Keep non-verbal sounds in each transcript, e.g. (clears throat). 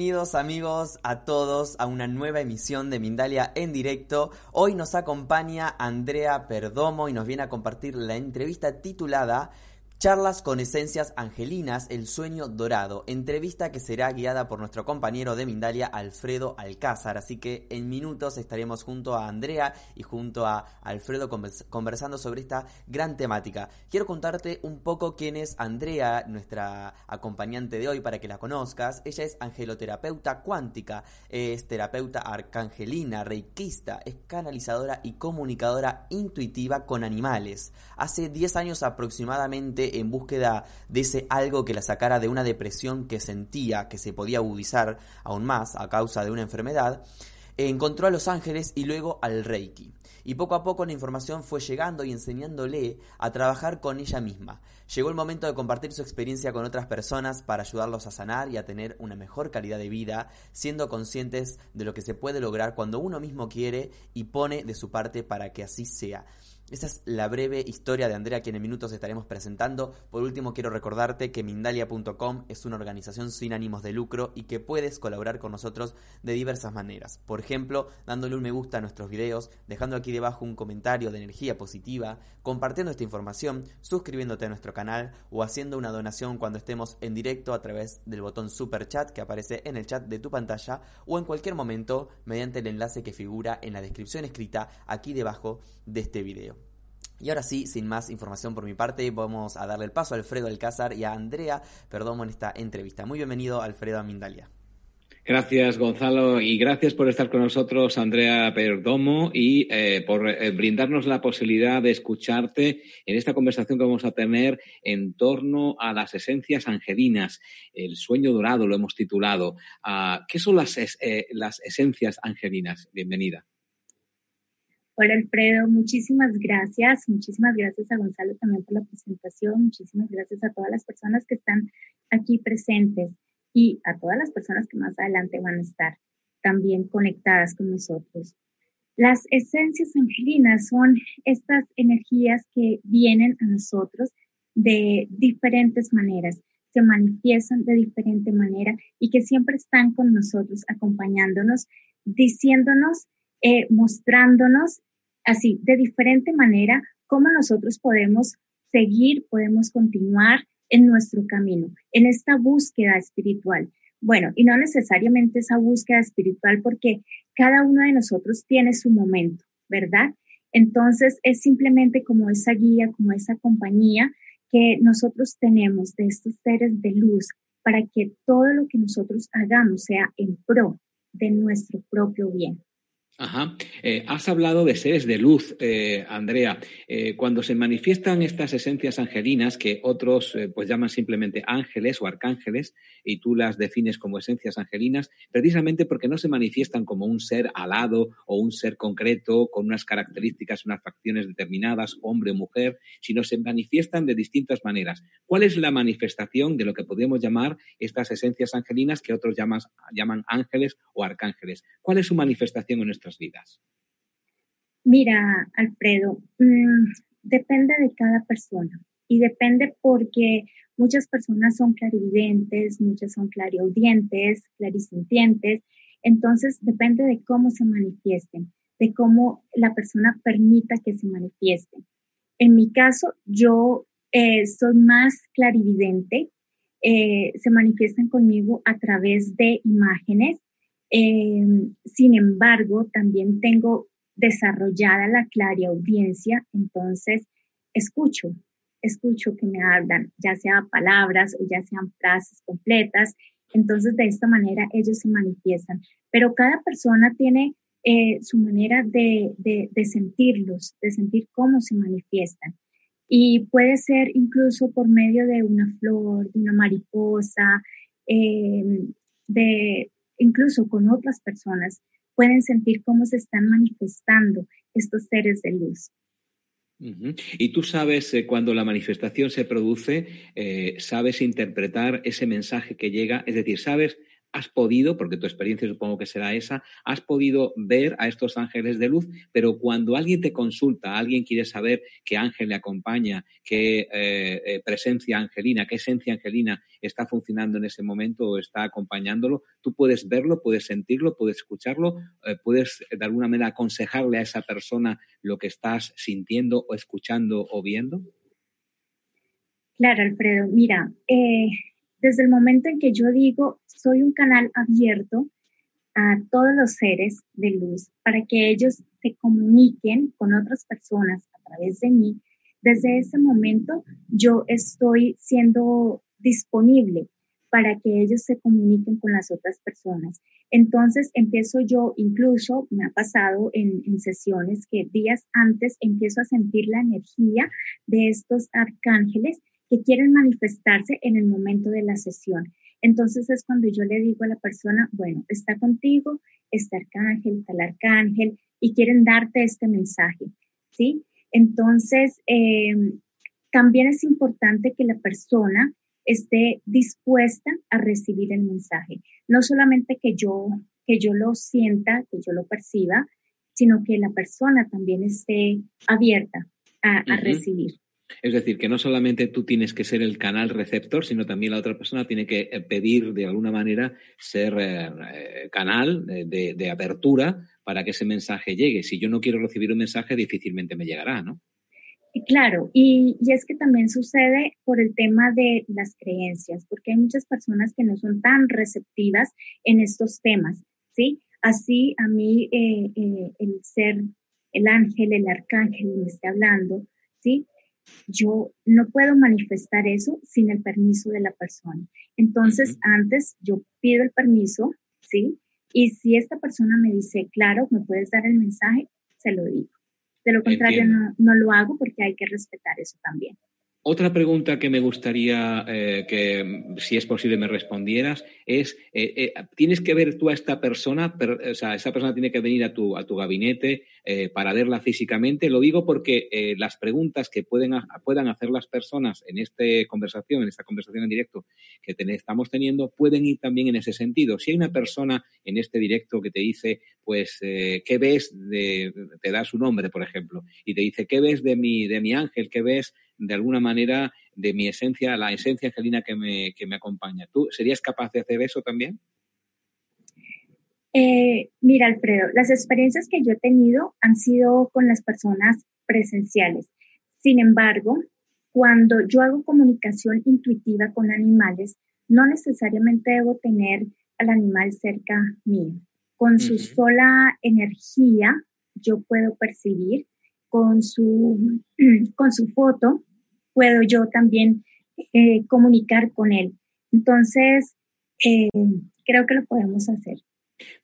Bienvenidos amigos a todos a una nueva emisión de Mindalia en directo. Hoy nos acompaña Andrea Perdomo y nos viene a compartir la entrevista titulada Charlas con esencias angelinas, el sueño dorado. Entrevista que será guiada por nuestro compañero de Mindalia, Alfredo Alcázar. Así que en minutos estaremos junto a Andrea y junto a Alfredo conversando sobre esta gran temática. Quiero contarte un poco quién es Andrea, nuestra acompañante de hoy, para que la conozcas. Ella es angeloterapeuta cuántica, es terapeuta arcangelina, reikista, es canalizadora y comunicadora intuitiva con animales. Hace 10 años aproximadamente en búsqueda de ese algo que la sacara de una depresión que sentía que se podía agudizar aún más a causa de una enfermedad, encontró a los ángeles y luego al Reiki. Y poco a poco la información fue llegando y enseñándole a trabajar con ella misma. Llegó el momento de compartir su experiencia con otras personas para ayudarlos a sanar y a tener una mejor calidad de vida, siendo conscientes de lo que se puede lograr cuando uno mismo quiere y pone de su parte para que así sea. Esa es la breve historia de Andrea que en minutos estaremos presentando. Por último, quiero recordarte que Mindalia.com es una organización sin ánimos de lucro y que puedes colaborar con nosotros de diversas maneras. Por ejemplo, dándole un me gusta a nuestros videos, dejando aquí debajo un comentario de energía positiva, compartiendo esta información, suscribiéndote a nuestro canal o haciendo una donación cuando estemos en directo a través del botón Super Chat que aparece en el chat de tu pantalla o en cualquier momento mediante el enlace que figura en la descripción escrita aquí debajo de este video. Y ahora sí, sin más información por mi parte, vamos a darle el paso a Alfredo Alcázar y a Andrea Perdomo en esta entrevista. Muy bienvenido, Alfredo Amindalia. Gracias, Gonzalo, y gracias por estar con nosotros, Andrea Perdomo, y eh, por eh, brindarnos la posibilidad de escucharte en esta conversación que vamos a tener en torno a las esencias angelinas. El sueño dorado lo hemos titulado. Ah, ¿Qué son eh, las esencias angelinas? Bienvenida. Hola Alfredo, muchísimas gracias. Muchísimas gracias a Gonzalo también por la presentación. Muchísimas gracias a todas las personas que están aquí presentes y a todas las personas que más adelante van a estar también conectadas con nosotros. Las esencias angelinas son estas energías que vienen a nosotros de diferentes maneras, se manifiestan de diferente manera y que siempre están con nosotros, acompañándonos, diciéndonos, eh, mostrándonos así, de diferente manera, cómo nosotros podemos seguir, podemos continuar en nuestro camino, en esta búsqueda espiritual. Bueno, y no necesariamente esa búsqueda espiritual porque cada uno de nosotros tiene su momento, ¿verdad? Entonces es simplemente como esa guía, como esa compañía que nosotros tenemos de estos seres de luz para que todo lo que nosotros hagamos sea en pro de nuestro propio bien. Ajá. Eh, has hablado de seres de luz, eh, Andrea. Eh, cuando se manifiestan estas esencias angelinas, que otros pues llaman simplemente ángeles o arcángeles, y tú las defines como esencias angelinas, precisamente porque no se manifiestan como un ser alado o un ser concreto con unas características, unas facciones determinadas, hombre o mujer, sino se manifiestan de distintas maneras. ¿Cuál es la manifestación de lo que podemos llamar estas esencias angelinas que otros llaman, llaman ángeles o arcángeles? ¿Cuál es su manifestación en nuestra vidas? Mira, Alfredo, mm, depende de cada persona y depende porque muchas personas son clarividentes, muchas son clariaudientes, clarisintientes, entonces depende de cómo se manifiesten, de cómo la persona permita que se manifiesten. En mi caso, yo eh, soy más clarividente, eh, se manifiestan conmigo a través de imágenes, eh, sin embargo, también tengo desarrollada la audiencia, entonces escucho, escucho que me hablan, ya sea palabras o ya sean frases completas. Entonces, de esta manera ellos se manifiestan. Pero cada persona tiene eh, su manera de, de, sentirlos, de sentir cómo se manifiestan. Y puede ser incluso por medio de una flor, de una mariposa, eh, de, incluso con otras personas, pueden sentir cómo se están manifestando estos seres de luz. Y tú sabes, eh, cuando la manifestación se produce, eh, sabes interpretar ese mensaje que llega, es decir, sabes has podido, porque tu experiencia supongo que será esa, has podido ver a estos ángeles de luz, pero cuando alguien te consulta, alguien quiere saber qué ángel le acompaña, qué eh, eh, presencia angelina, qué esencia angelina está funcionando en ese momento o está acompañándolo, tú puedes verlo, puedes sentirlo, puedes escucharlo, eh, puedes de alguna manera aconsejarle a esa persona lo que estás sintiendo o escuchando o viendo. Claro, Alfredo. Mira, desde el momento en que yo digo, soy un canal abierto a todos los seres de luz para que ellos se comuniquen con otras personas a través de mí, desde ese momento yo estoy siendo disponible para que ellos se comuniquen con las otras personas. Entonces empiezo yo, incluso me ha pasado en, en, sesiones que días antes empiezo a sentir la energía de estos arcángeles que quieren manifestarse en el momento de la sesión. Entonces es cuando yo le digo a la persona, bueno, está contigo este arcángel, tal arcángel, y quieren darte este mensaje, ¿sí? Entonces, eh, también es importante que la persona esté dispuesta a recibir el mensaje. No solamente que yo, que yo lo sienta, que yo lo perciba, sino que la persona también esté abierta a recibir. Es decir, que no solamente tú tienes que ser el canal receptor, sino también la otra persona tiene que eh, pedir de alguna manera ser eh, eh, canal de, apertura para que ese mensaje llegue. Si yo no quiero recibir un mensaje, difícilmente me llegará, ¿no? Claro, y, es que también sucede por el tema de las creencias, porque hay muchas personas que no son tan receptivas en estos temas, ¿sí? Así a mí el ser el ángel, el arcángel me esté hablando, ¿sí? Yo no puedo manifestar eso sin el permiso de la persona. Entonces, antes yo pido el permiso, ¿sí? Y si esta persona me dice, claro, me puedes dar el mensaje, se lo digo. De lo contrario, no, no, lo hago porque hay que respetar eso también. Otra pregunta que me gustaría eh, que, si es posible, me respondieras es, eh, eh, ¿tienes que ver tú a esta persona? o sea, esa persona tiene que venir a tu, a tu gabinete para verla físicamente. Lo digo porque las preguntas que pueden, puedan hacer las personas en esta conversación, en esta conversación en directo que estamos teniendo, pueden ir también en ese sentido. Si hay una persona en este directo que te dice, pues, ¿qué ves? De, te da su nombre, por ejemplo, y te dice, ¿qué ves de mi, de mi ángel? ¿Qué ves? De alguna manera de mi esencia, la esencia angelina que me, que me acompaña. ¿Tú serías capaz de hacer eso también? Eh, mira, Alfredo, las experiencias que yo he tenido han sido con las personas presenciales. Sin embargo, cuando yo hago comunicación intuitiva con animales, no necesariamente debo tener al animal cerca mío. Con su sola energía, yo puedo percibir con su, (clears throat) con su foto puedo yo también eh, comunicar con él. Entonces, eh, creo que lo podemos hacer.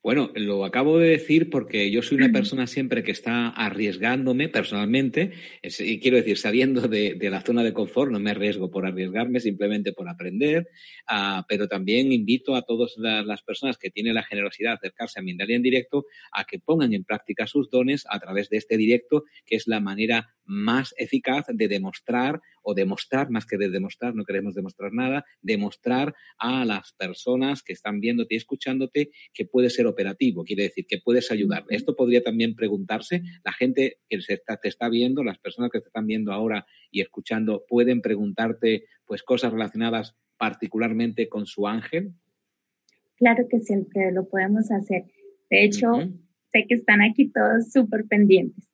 Bueno, lo acabo de decir porque yo soy una persona siempre que está arriesgándome personalmente, y quiero decir, saliendo de, la zona de confort, no me arriesgo por arriesgarme, simplemente por aprender, ah, pero también invito a todas las, personas que tienen la generosidad de acercarse a Mindalia en directo a que pongan en práctica sus dones a través de este directo, que es la manera más eficaz de demostrar o demostrar, más que de demostrar, no queremos demostrar nada, demostrar a las personas que están viéndote y escuchándote que puede ser operativo, quiere decir que puedes ayudar. Esto podría también preguntarse, la gente que se te está viendo, las personas que te están viendo ahora y escuchando, pueden preguntarte pues cosas relacionadas particularmente con su ángel. Claro que siempre lo podemos hacer. De hecho, sé que están aquí todos súper pendientes.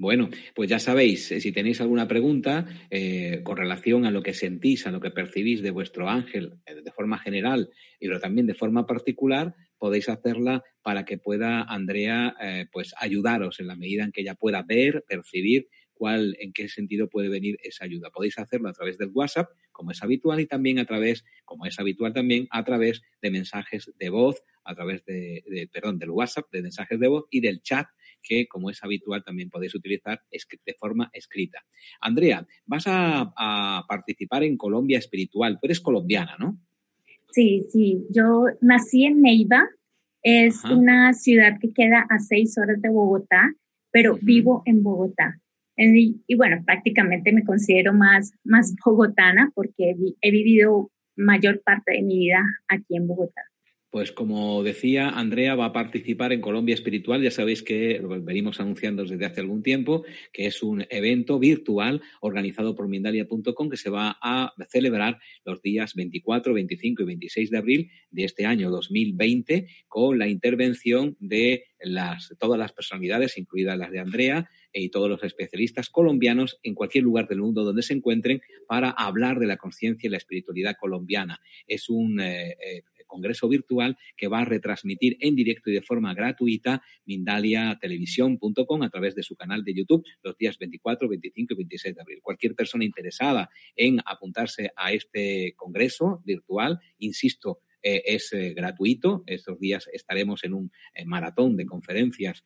Bueno, pues ya sabéis, eh, si tenéis alguna pregunta eh, con relación a lo que sentís, a lo que percibís de vuestro ángel eh, de forma general y pero también de forma particular, podéis hacerla para que pueda Andrea pues ayudaros en la medida en que ella pueda ver, percibir cuál, en qué sentido puede venir esa ayuda. Podéis hacerlo a través del WhatsApp, como es habitual, y también a través, como es habitual también, a través de mensajes de voz, a través de perdón, del WhatsApp, de mensajes de voz y del chat que, como es habitual, también podéis utilizar de forma escrita. Andrea, vas a, participar en Colombia Espiritual. Tú eres colombiana, ¿no? Sí, sí. Yo nací en Neiva. Es una ciudad que queda a seis horas de Bogotá, pero vivo en Bogotá. Y, bueno, prácticamente me considero más, más (laughs) bogotana porque he vivido mayor parte de mi vida aquí en Bogotá. Pues como decía, Andrea va a participar en Colombia Espiritual. Ya sabéis que lo venimos anunciando desde hace algún tiempo, que es un evento virtual organizado por Mindalia.com que se va a celebrar los días 24, 25 y 26 de abril de este año 2020 con la intervención de las, todas las personalidades, incluidas las de Andrea, y todos los especialistas colombianos en cualquier lugar del mundo donde se encuentren para hablar de la conciencia y la espiritualidad colombiana. Es un eh, eh, congreso virtual que va a retransmitir en directo y de forma gratuita mindaliatelevisión.com a través de su canal de YouTube los días 24, 25 y 26 de abril. Cualquier persona interesada en apuntarse a este congreso virtual, insisto, eh, es eh, gratuito. Estos días estaremos en un eh, maratón de conferencias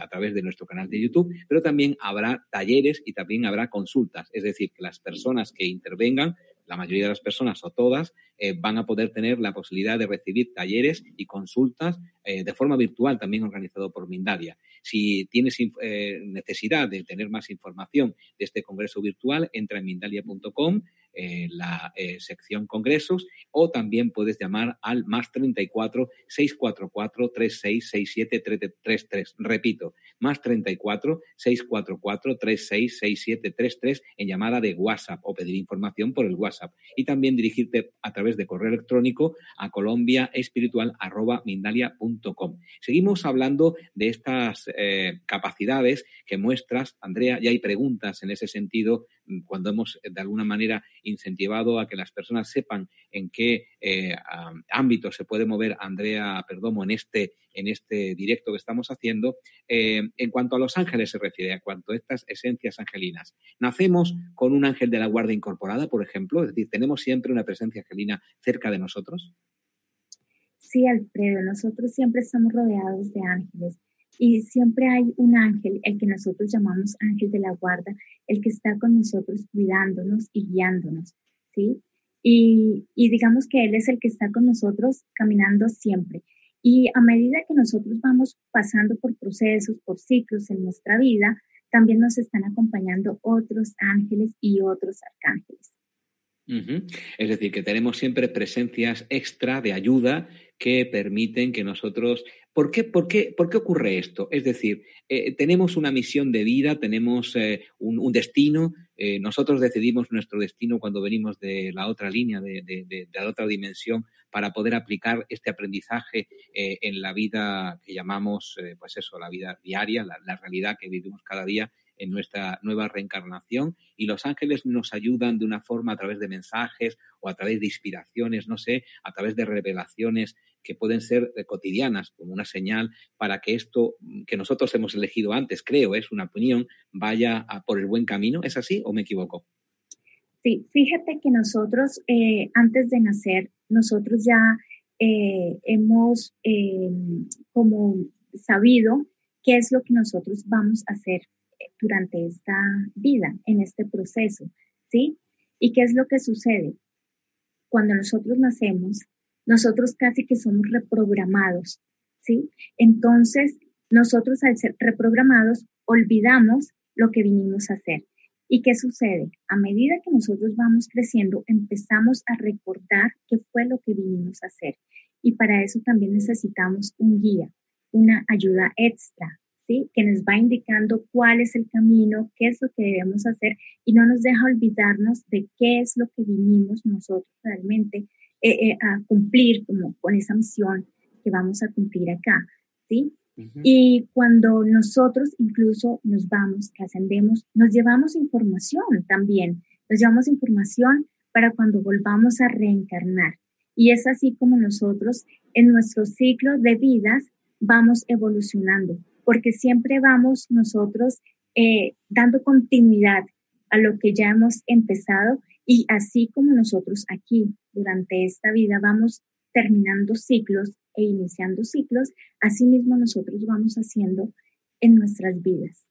a través de nuestro canal de YouTube, pero también habrá talleres y también habrá consultas. Es decir, que las personas que intervengan la mayoría de las personas o todas eh, van a poder tener la posibilidad de recibir talleres y consultas eh, de forma virtual, también organizado por Mindalia. Si tienes eh, necesidad de tener más información de este congreso virtual, entra en mindalia.com la sección congresos o también puedes llamar al más 34 644 3667 33. Repito, más 34 644 366733 en llamada de WhatsApp o pedir información por el WhatsApp y también dirigirte a través de correo electrónico a colombiaespiritual.mindalia.com. Seguimos hablando de estas eh, capacidades que muestras, Andrea, y hay preguntas en ese sentido cuando hemos de alguna manera incentivado a que las personas sepan en qué eh, ámbito se puede mover Andrea Perdomo en este, en este directo que estamos haciendo. Eh, en cuanto a los ángeles se refiere, a cuanto a estas esencias angelinas. ¿Nacemos con un ángel de la guarda incorporada, por ejemplo? Es decir, ¿tenemos siempre una presencia angelina cerca de nosotros? Sí, Alfredo, nosotros siempre estamos rodeados de ángeles y siempre hay un ángel, el que nosotros llamamos ángel de la guarda, el que está con nosotros cuidándonos y guiándonos, ¿sí? Y, y digamos que Él es el que está con nosotros caminando siempre. Y a medida que nosotros vamos pasando por procesos, por ciclos en nuestra vida, también nos están acompañando otros ángeles y otros arcángeles. Es decir, que tenemos siempre presencias extra de ayuda que permiten que nosotros... ¿Por qué, por qué, por qué ocurre esto? Es decir, eh, tenemos una misión de vida, tenemos eh, un, destino, eh, nosotros decidimos nuestro destino cuando venimos de la otra línea, de, la otra dimensión, para poder aplicar este aprendizaje en la vida que llamamos, pues eso, la vida diaria, la realidad que vivimos cada día en nuestra nueva reencarnación y los ángeles nos ayudan de una forma a través de mensajes o a través de inspiraciones, no sé, a través de revelaciones que pueden ser eh, cotidianas, como una señal para que esto que nosotros hemos elegido antes, creo, es una opinión, vaya por el buen camino. ¿Es así o me equivoco? Sí, fíjate que nosotros, eh, antes de nacer, nosotros ya eh, hemos como sabido qué es lo que nosotros vamos a hacer durante esta vida, en este proceso, ¿sí? ¿Y qué es lo que sucede? Cuando nosotros nacemos, nosotros casi que somos reprogramados, ¿sí? Entonces, nosotros al ser reprogramados, olvidamos lo que vinimos a hacer. ¿Y qué sucede? A medida que nosotros vamos creciendo, empezamos a recordar qué fue lo que vinimos a hacer. Y para eso también necesitamos un guía, una ayuda extra, que nos va indicando cuál es el camino, qué es lo que debemos hacer y no nos deja olvidarnos de qué es lo que vinimos nosotros realmente eh, eh, a cumplir como con esa misión que vamos a cumplir acá, ¿sí? Y cuando nosotros incluso nos vamos, que ascendemos, nos llevamos información también, nos llevamos información para cuando volvamos a reencarnar. Y es así como nosotros en nuestro ciclo de vidas vamos evolucionando porque siempre vamos nosotros eh, dando continuidad a lo que ya hemos empezado y así como nosotros aquí durante esta vida vamos terminando ciclos e iniciando ciclos, así mismo nosotros vamos haciendo en nuestras vidas.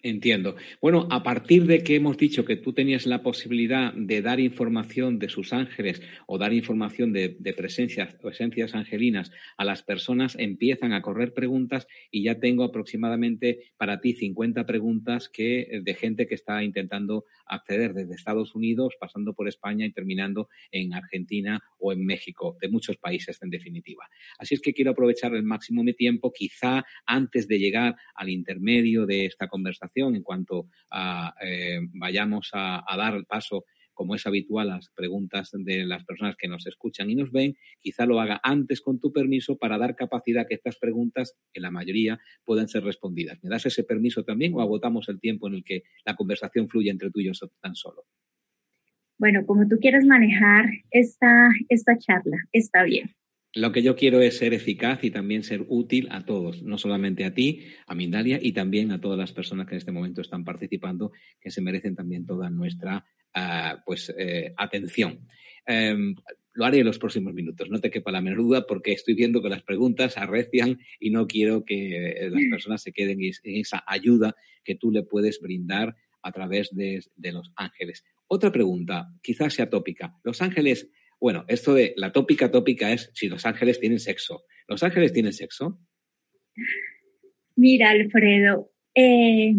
Entiendo. Bueno, a partir de que hemos dicho que tú tenías la posibilidad de dar información de sus ángeles o dar información de, presencias o esencias angelinas a las personas, empiezan a correr preguntas y ya tengo aproximadamente para ti 50 preguntas que, de gente que está intentando acceder desde Estados Unidos, pasando por España y terminando en Argentina o en México, de muchos países en definitiva. Así es que quiero aprovechar el máximo de tiempo, quizá antes de llegar al intermedio de esta conversación en cuanto a, eh, vayamos a, dar el paso como es habitual, las preguntas de las personas que nos escuchan y nos ven, quizá lo haga antes con tu permiso para dar capacidad a que estas preguntas, en la mayoría, puedan ser respondidas. ¿Me das ese permiso también o agotamos el tiempo en el que la conversación fluye entre tú y yo tan solo? Bueno, como tú quieres manejar esta, esta charla, está bien. Lo que yo quiero es ser eficaz y también ser útil a todos, no solamente a ti, a Mindalia y también a todas las personas que en este momento están participando, que se merecen también toda nuestra ah, pues, eh, atención. Em, lo haré en los próximos minutos, no te quepa la menor duda, porque estoy viendo que las preguntas arrecian y no quiero que eh, las personas se queden en esa ayuda que tú le puedes brindar a través de, de los ángeles. Otra pregunta, quizás sea tópica. ¿Los ángeles bueno, esto de la tópica tópica es si los ángeles tienen sexo. ¿Los ángeles tienen sexo? Mira, Alfredo, eh,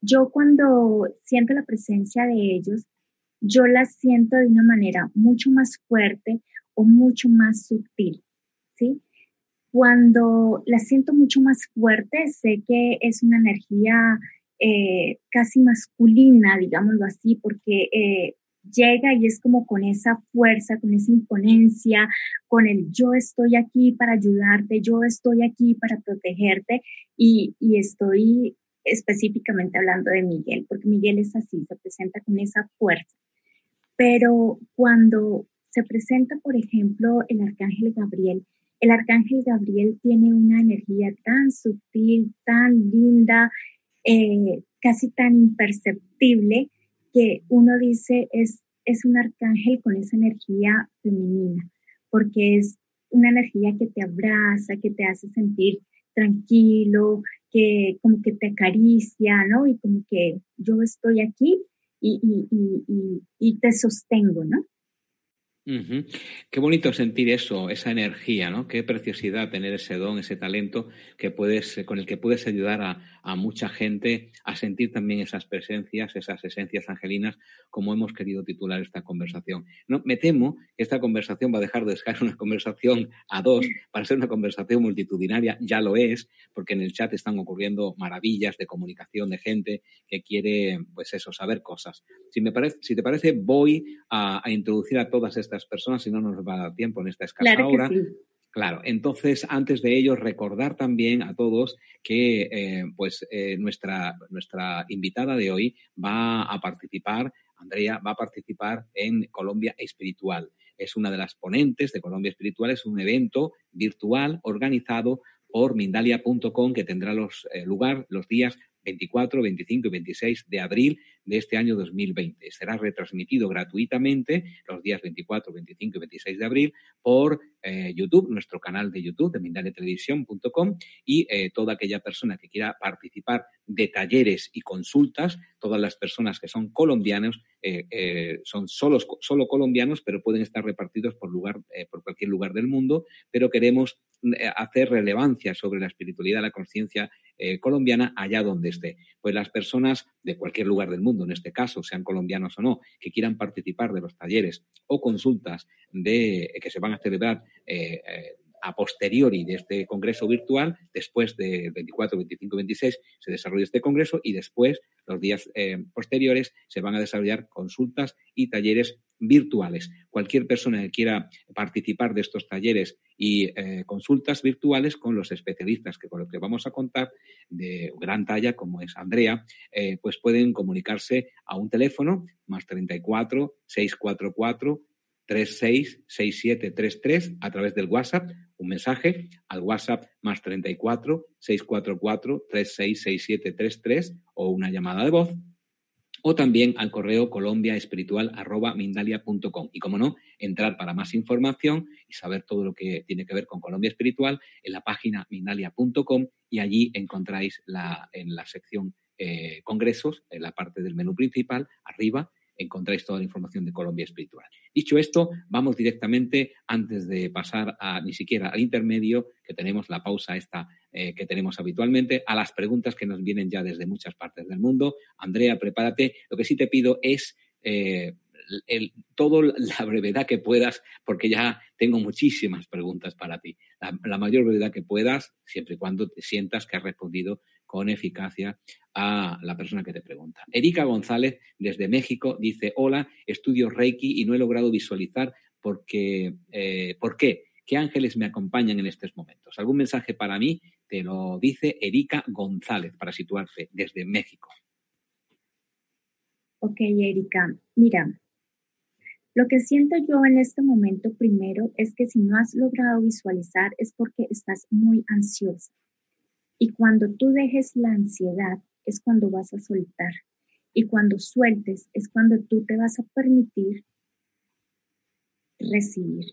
yo cuando siento la presencia de ellos, yo la siento de una manera mucho más fuerte o mucho más sutil, ¿sí? Cuando la siento mucho más fuerte, sé que es una energía eh, casi masculina, digámoslo así, porque eh, llega y es como con esa fuerza, con esa imponencia, con el yo estoy aquí para ayudarte, yo estoy aquí para protegerte y, estoy específicamente hablando de Miguel, porque Miguel es así, se presenta con esa fuerza. Pero cuando se presenta, por ejemplo, el arcángel Gabriel, el arcángel Gabriel tiene una energía tan sutil, tan linda, eh, casi tan imperceptible, que uno dice es, es un arcángel con esa energía femenina, porque es una energía que te abraza, que te hace sentir tranquilo, que como que te acaricia, ¿no? Y como que yo estoy aquí y, y, y, y te sostengo, ¿no? Qué bonito sentir eso, esa energía, ¿no? Qué preciosidad tener ese don, ese talento que puedes, con el que puedes ayudar a, mucha gente a sentir también esas presencias, esas esencias angelinas, como hemos querido titular esta conversación. No, me temo que esta conversación va a dejar de ser una conversación a dos para ser una conversación multitudinaria. Ya lo es, porque en el chat están ocurriendo maravillas de comunicación de gente que quiere, pues eso, saber cosas. Si, me parece, si te parece, voy a introducir a todas estas personas, si no nos va a dar tiempo en esta escasa hora. Claro, entonces antes de ello recordar también a todos que eh, pues eh, nuestra, nuestra invitada de hoy va a participar, Andrea, va a participar en Colombia Espiritual. Es una de las ponentes de Colombia Espiritual, es un evento virtual organizado por Mindalia.com que tendrá los, eh, lugar los días 24, 25 y 26 de abril de este año 2020. Será retransmitido gratuitamente los días 24, 25 y 26 de abril por eh, YouTube, nuestro canal de YouTube de mindaletelevisión.com y eh, toda aquella persona que quiera participar de talleres y consultas, todas las personas que son colombianos, eh, son solo, solo colombianos, pero pueden estar repartidos por, lugar, por cualquier lugar del mundo, pero queremos hacer relevancia sobre la espiritualidad, la conciencia colombiana allá donde esté. Pues las personas de cualquier lugar del mundo, en este caso, sean colombianos o no, que quieran participar de los talleres o consultas de, que se van a celebrar eh, eh, a posteriori de este congreso virtual, después de 24, 25, 26 se desarrolla este congreso y después, los días eh, posteriores, se van a desarrollar consultas y talleres virtuales. Cualquier persona que quiera participar de estos talleres y consultas virtuales con los especialistas que con los que vamos a contar de gran talla como es Andrea, pues pueden comunicarse a un teléfono más 34 644 366733 a través del WhatsApp, un mensaje al WhatsApp más 34 644 366733 o una llamada de voz o también al correo colombiaespiritual.mindalia.com. Y como no, entrar para más información y saber todo lo que tiene que ver con Colombia Espiritual en la página mindalia.com y allí encontráis la, en la sección eh, congresos, en la parte del menú principal, arriba, encontráis toda la información de Colombia Espiritual. Dicho esto, vamos directamente, antes de pasar a ni siquiera al intermedio, que tenemos la pausa esta eh, que tenemos habitualmente, a las preguntas que nos vienen ya desde muchas partes del mundo. Andrea, prepárate. Lo que sí te pido es eh, el, todo la brevedad que puedas, porque ya tengo muchísimas preguntas para ti. La, mayor brevedad que puedas, siempre y cuando te sientas que has respondido con eficacia a la persona que te pregunta. Erika González, desde México, dice, hola, estudio Reiki y no he logrado visualizar porque, eh, por qué. ¿Qué ángeles me acompañan en estos momentos? ¿Algún mensaje para mí? Te lo dice Erika González, para situarse desde México. Ok, Erika. Mira, lo que siento yo en este momento primero es que si no has logrado visualizar es porque estás muy ansiosa. Y cuando tú dejes la ansiedad es cuando vas a soltar. Y cuando sueltes es cuando tú te vas a permitir recibir.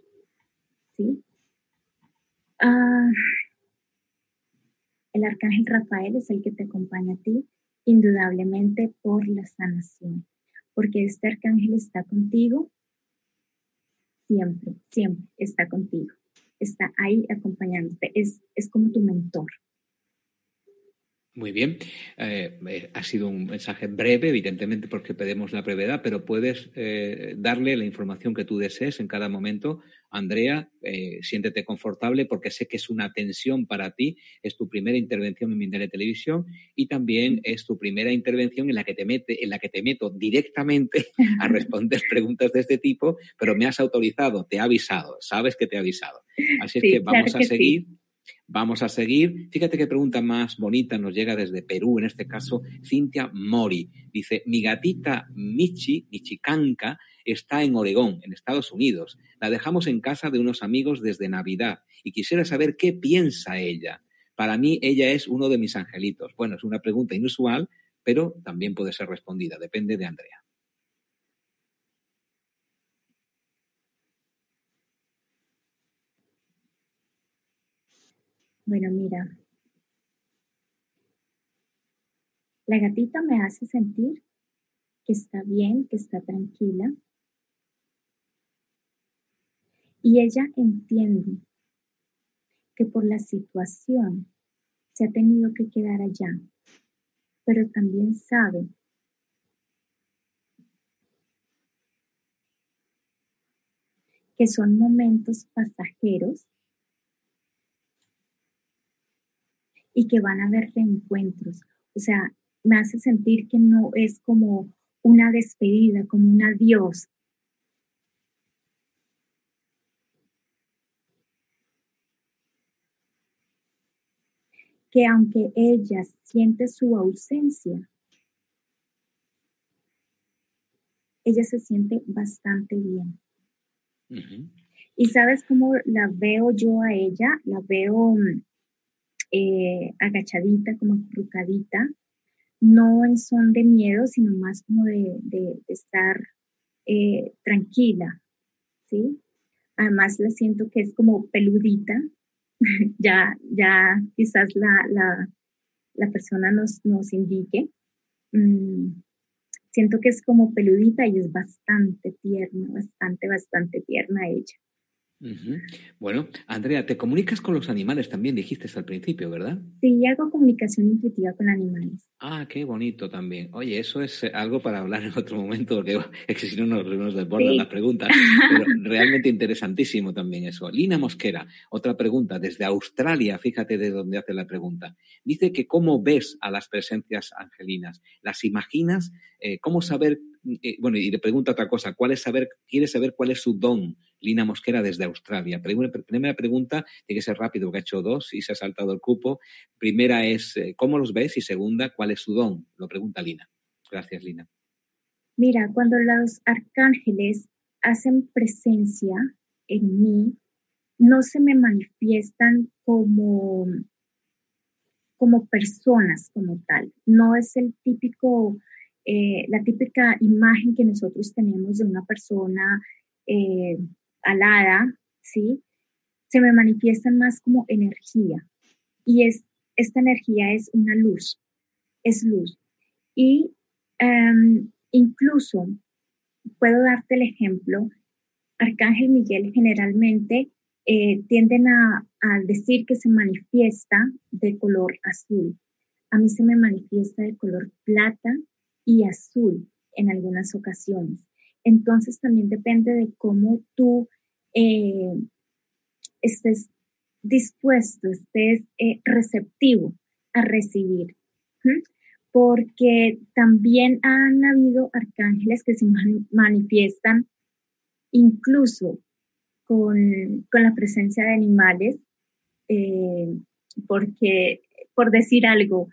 ¿Sí? Ah, el arcángel Rafael es el que te acompaña a ti, indudablemente por la sanación, porque este arcángel está contigo siempre, siempre está contigo, está ahí acompañándote, es, es como tu mentor. Muy bien. Eh, eh, ha sido un mensaje breve, evidentemente, porque pedimos la brevedad, pero puedes eh, darle la información que tú desees en cada momento. Andrea, siéntete confortable porque sé que es una tensión para ti. Es tu primera intervención en Mindere Televisión y también es tu primera intervención en la que te mete, en la que te meto directamente a responder (laughs) preguntas de este tipo, pero me has autorizado, te he avisado, sabes que te he avisado. Así es que vamos a seguir. Vamos a seguir. Fíjate qué pregunta más bonita nos llega desde Perú, en este caso Cintia Mori. Dice, mi gatita Michi, Michicanca, está en Oregón, en Estados Unidos. La dejamos en casa de unos amigos desde Navidad y quisiera saber qué piensa ella. Para mí ella es uno de mis angelitos. Bueno, es una pregunta inusual, pero también puede ser respondida, depende de Andrea. Bueno, mira, la gatita me hace sentir que está bien, que está tranquila. Y ella entiende que por la situación se ha tenido que quedar allá, pero también sabe que son momentos pasajeros y que van a haber reencuentros. O sea, me hace sentir que no es como una despedida, como un adiós. Que aunque ella siente su ausencia, ella se siente bastante bien. Y sabes cómo la veo yo a ella, la veo mm, eh, agachadita, como acurrucadita, no en son de miedo, sino más como de, estar eh, tranquila, ¿sí? Además la siento que es como peludita, (laughs) ya, ya quizás la, la, persona nos, nos indique. Mm, siento que es como peludita y es bastante tierna, bastante, bastante tierna ella. Bueno, Andrea, te comunicas con los animales también, dijiste al principio, ¿verdad? Sí, hago comunicación intuitiva con animales. Ah, qué bonito también. Oye, eso es algo para hablar en otro momento, porque (laughs) es que si no nos, nos desbordan las preguntas. Pero realmente interesantísimo también eso. Lina Mosquera, otra pregunta, desde Australia, fíjate de dónde hace la pregunta. Dice que cómo ves a las presencias angelinas. ¿Las imaginas? Eh, ¿Cómo saber eh, bueno, y le pregunta otra cosa, ¿cuál es saber, quiere saber cuál es su don? Lina Mosquera desde Australia. Primera pregunta, tiene que ser rápido porque ha hecho dos y se ha saltado el cupo. Primera es, eh, ¿cómo los ves? Y segunda, ¿cuál es su don? Lo pregunta Lina. Gracias, Lina. Mira, cuando los arcángeles hacen presencia en mí, no se me manifiestan como, como personas como tal. No es el típico eh, la típica imagen que nosotros tenemos de una persona eh, alada, ¿sí? Se me manifiestan más como energía. Y es, esta energía es una luz, es luz. Y em, incluso puedo darte el ejemplo, Arcángel Miguel generalmente eh, tienden a, decir que se manifiesta de color azul. A mí se me manifiesta de color plata y azul en algunas ocasiones. Entonces también depende de cómo tú eh, estés dispuesto, estés eh, receptivo a recibir. Porque también han habido arcángeles que se manifiestan incluso con, la presencia de animales, eh, porque, por decir algo,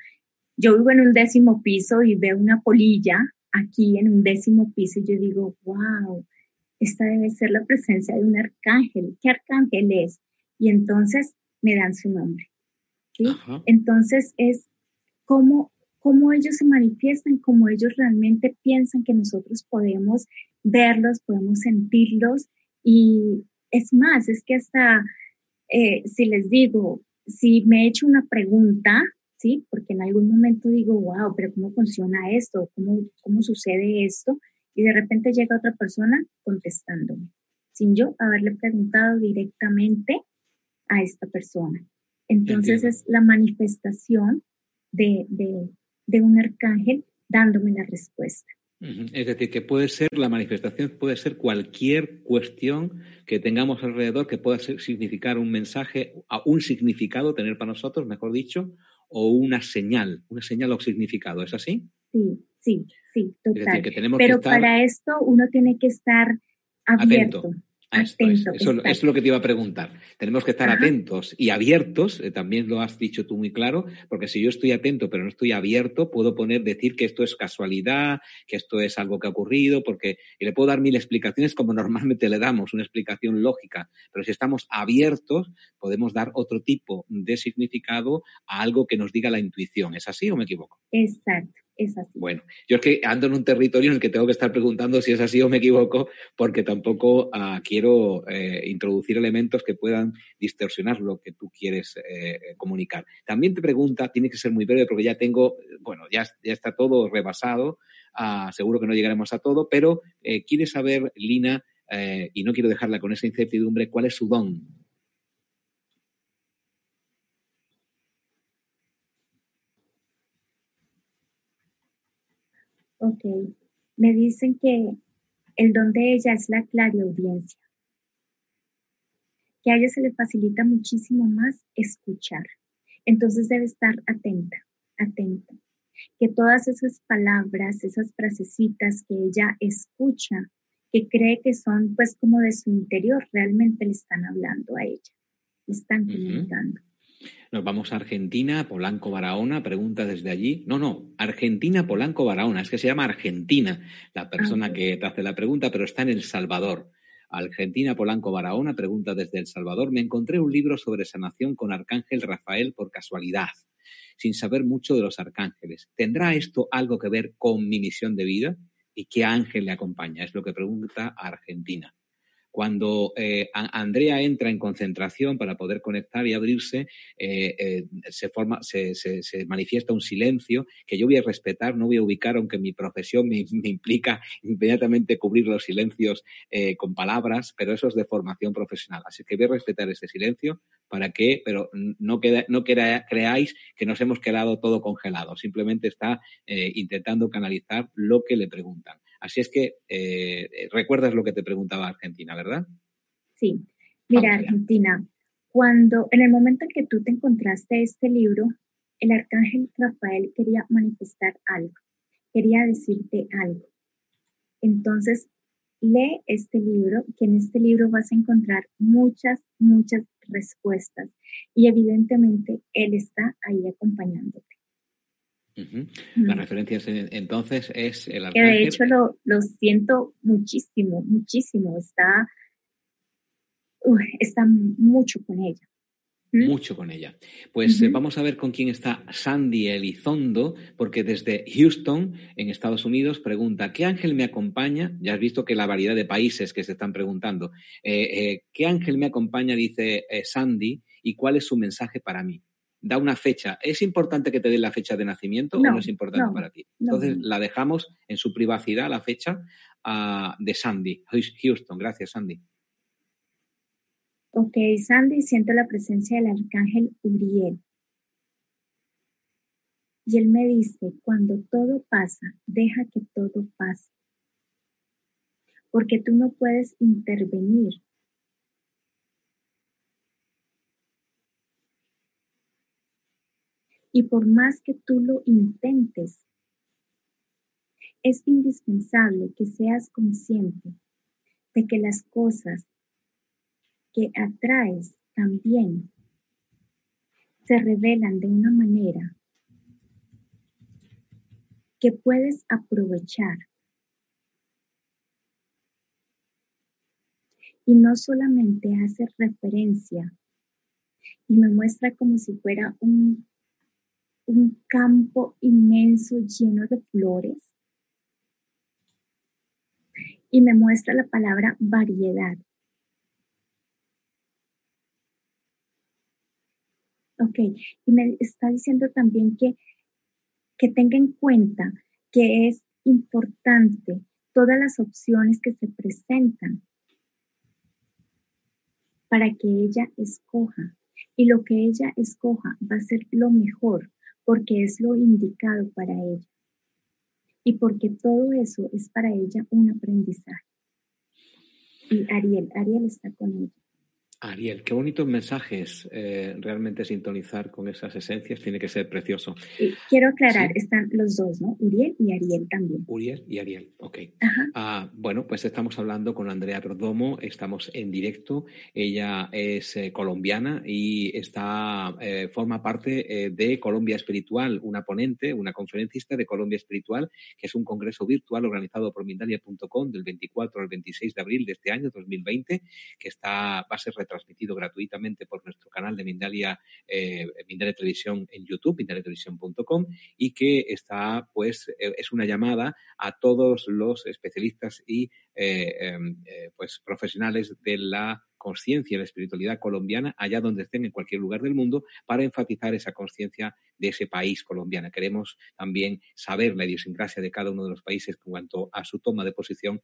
yo vivo en un décimo piso y veo una polilla aquí en un décimo piso y yo digo, wow, esta debe ser la presencia de un arcángel. ¿Qué arcángel es? Y entonces me dan su nombre. Entonces es como, como ellos se manifiestan, como ellos realmente piensan que nosotros podemos verlos, podemos sentirlos y, es más, es que hasta eh, si les digo, si me he hecho una pregunta, ¿sí? Porque en algún momento digo, wow, pero ¿cómo funciona esto? ¿Cómo, cómo sucede esto? Y de repente llega otra persona contestándome, sin yo haberle preguntado directamente a esta persona. Entonces es la manifestación de, de un arcángel dándome la respuesta. Es decir, que puede ser, la manifestación puede ser cualquier cuestión que tengamos alrededor que pueda significar un mensaje, un significado, tener para nosotros, mejor dicho, o una señal, una señal o significado. ¿Es así? Sí, sí, sí, total. Pero para esto uno tiene que estar abierto. Eso, es lo que te iba a preguntar. Tenemos que estar atentos y abiertos, eh, también lo has dicho tú muy claro, porque si yo estoy atento pero no estoy abierto, puedo poner, decir que esto es casualidad, que esto es algo que ha ocurrido, porque y le puedo dar mil explicaciones como (laughs) normalmente le damos, una explicación lógica, pero si estamos abiertos, podemos dar otro tipo de significado a algo que nos diga la intuición. ¿Es así o me equivoco? Exacto. Bueno, yo es que ando en un territorio en el que tengo que estar preguntando si es así o me equivoco, porque tampoco ah, quiero eh, introducir elementos que puedan distorsionar lo que tú quieres eh, comunicar. También te pregunta, tiene que ser muy breve porque ya tengo, bueno, ya, ya está todo rebasado, ah, seguro que no llegaremos a todo, pero eh, quiere saber, Lina, y no quiero dejarla con esa incertidumbre, cuál es su don, Ok. Me dicen que el don de ella es la clariaudiencia. Que a ella se le facilita muchísimo más escuchar. Entonces debe estar atenta, atenta. Que todas esas palabras, esas frasecitas que ella escucha, que cree que son pues como de su interior, realmente le están hablando a ella, le están comunicando. Nos vamos a Argentina, Polanco Barahona, pregunta desde allí. No, no, Argentina, Polanco Barahona, es que se llama Argentina la persona que te hace la pregunta, pero está en El Salvador. Argentina, Polanco Barahona, pregunta desde El Salvador. Me encontré un libro sobre sanación con Arcángel Rafael por casualidad, sin saber mucho de los arcángeles. ¿Tendrá esto algo que ver con mi misión de vida? ¿Y qué ángel le acompaña? Es lo que pregunta Argentina. Cuando eh, Andrea entra en concentración para poder conectar y abrirse, eh, eh, se, forma, se, manifiesta un silencio que yo voy a respetar, no voy a ubicar, aunque mi profesión me, implica inmediatamente cubrir los silencios con palabras, pero eso es de formación profesional. Así que voy a respetar ese silencio para que, pero no, queda, no creáis que nos hemos quedado todo congelado, simplemente está intentando canalizar lo que le preguntan. Así es que eh, recuerdas lo que te preguntaba Argentina, ¿verdad? Sí. Mira, Argentina, cuando en el momento en que tú te encontraste este libro, el arcángel Rafael quería manifestar algo, quería decirte algo. Entonces, lee este libro, que en este libro vas a encontrar muchas, muchas respuestas y evidentemente él está ahí acompañándote. La referencia entonces es el arcángel. Que de hecho lo, lo siento muchísimo, muchísimo. Está, está mucho con ella. Mucho con ella. Pues eh, vamos a ver con quién está Sandy Elizondo, porque desde Houston, en Estados Unidos, pregunta, ¿qué ángel me acompaña? Ya has visto que la variedad de países que se están preguntando. Eh, eh, ¿Qué ángel me acompaña? Dice Sandy, ¿y cuál es su mensaje para mí? Da una fecha. ¿Es importante que te dé la fecha de nacimiento o no es importante para ti? Entonces la dejamos en su privacidad, la fecha uh, de Sandy, Houston. Gracias, Sandy. Ok, Sandy, siento la presencia del arcángel Uriel. Y él me dice, cuando todo pasa, deja que todo pase. Porque tú no puedes intervenir Y por más que tú lo intentes, es indispensable que seas consciente de que las cosas que atraes también se revelan de una manera que puedes aprovechar. Y no solamente hace referencia y me muestra como si fuera un un campo inmenso lleno de flores y me muestra la palabra variedad. Ok, y me está diciendo también que, que tenga en cuenta que es importante todas las opciones que se presentan para que ella escoja. Y lo que ella escoja va a ser lo mejor porque es lo indicado para ella y porque todo eso es para ella un aprendizaje. Y Ariel, Ariel está con ella. Ariel, qué bonitos mensajes. Eh, realmente sintonizar con esas esencias tiene que ser precioso. quiero aclarar, están los dos, ¿no? Uriel y Ariel también. Uriel y Ariel, ok. Ah, bueno, pues estamos hablando con Andrea Perdomo, estamos en directo. Ella es eh, colombiana y está, eh, forma parte de Colombia Espiritual, una ponente, una conferencista de Colombia Espiritual, que es un congreso virtual organizado por Mindalia.com del 24 al 26 de abril de este año 2020, que está, va a ser transmitido gratuitamente por nuestro canal de Mindalia, eh, Mindalia Televisión en YouTube, mindaliatelevisión.com, y que está, pues, eh, es una llamada a todos los especialistas y eh, em, eh, pues, profesionales de la conciencia y la espiritualidad colombiana allá donde estén en cualquier lugar del mundo para enfatizar esa conciencia de ese país colombiana. Queremos también saber la idiosincrasia de cada uno de los países en cuanto a su toma de posición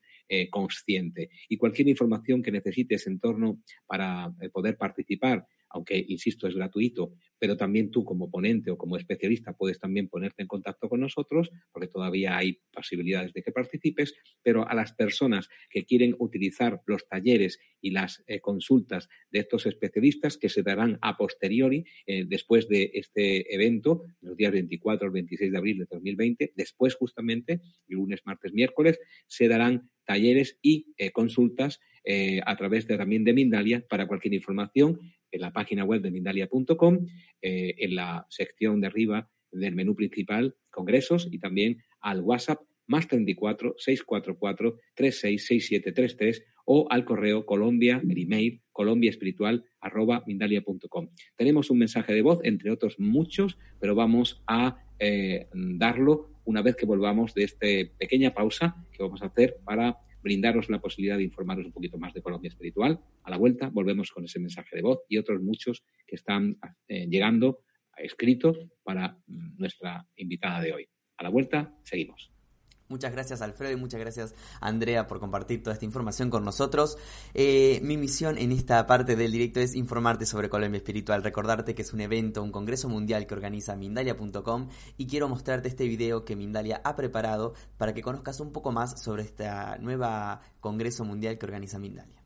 consciente. Y cualquier información que necesites en torno para poder participar aunque insisto es gratuito, pero también tú como ponente o como especialista puedes también ponerte en contacto con nosotros, porque todavía hay posibilidades de que participes, pero a las personas que quieren utilizar los talleres y las eh, consultas de estos especialistas que se darán a posteriori, eh, después de este evento, los días 24 al 26 de abril de 2020, después justamente, lunes, martes, miércoles, se darán talleres y eh, consultas a través de, también de Mindalia para cualquier información en la página web de Mindalia.com, eh, en la sección de arriba del menú principal, congresos, y también al WhatsApp más 34 644 366733 o al correo colombia, el email colombiaespiritual arroba mindalia.com. Tenemos un mensaje de voz, entre otros muchos, pero vamos a eh, darlo una vez que volvamos de esta pequeña pausa que vamos a hacer para brindaros la posibilidad de informaros un poquito más de Colombia Espiritual. A la vuelta volvemos con ese mensaje de voz y otros muchos que están eh, llegando escritos para mm, nuestra invitada de hoy. A la vuelta, seguimos. Muchas gracias Alfredo y muchas gracias Andrea por compartir toda esta información con nosotros. Eh, mi misión en esta parte del directo es informarte sobre Colombia Espiritual, recordarte que es un evento, un congreso mundial que organiza Mindalia.com y quiero mostrarte este video que Mindalia ha preparado para que conozcas un poco más sobre esta nueva congreso mundial que organiza Mindalia.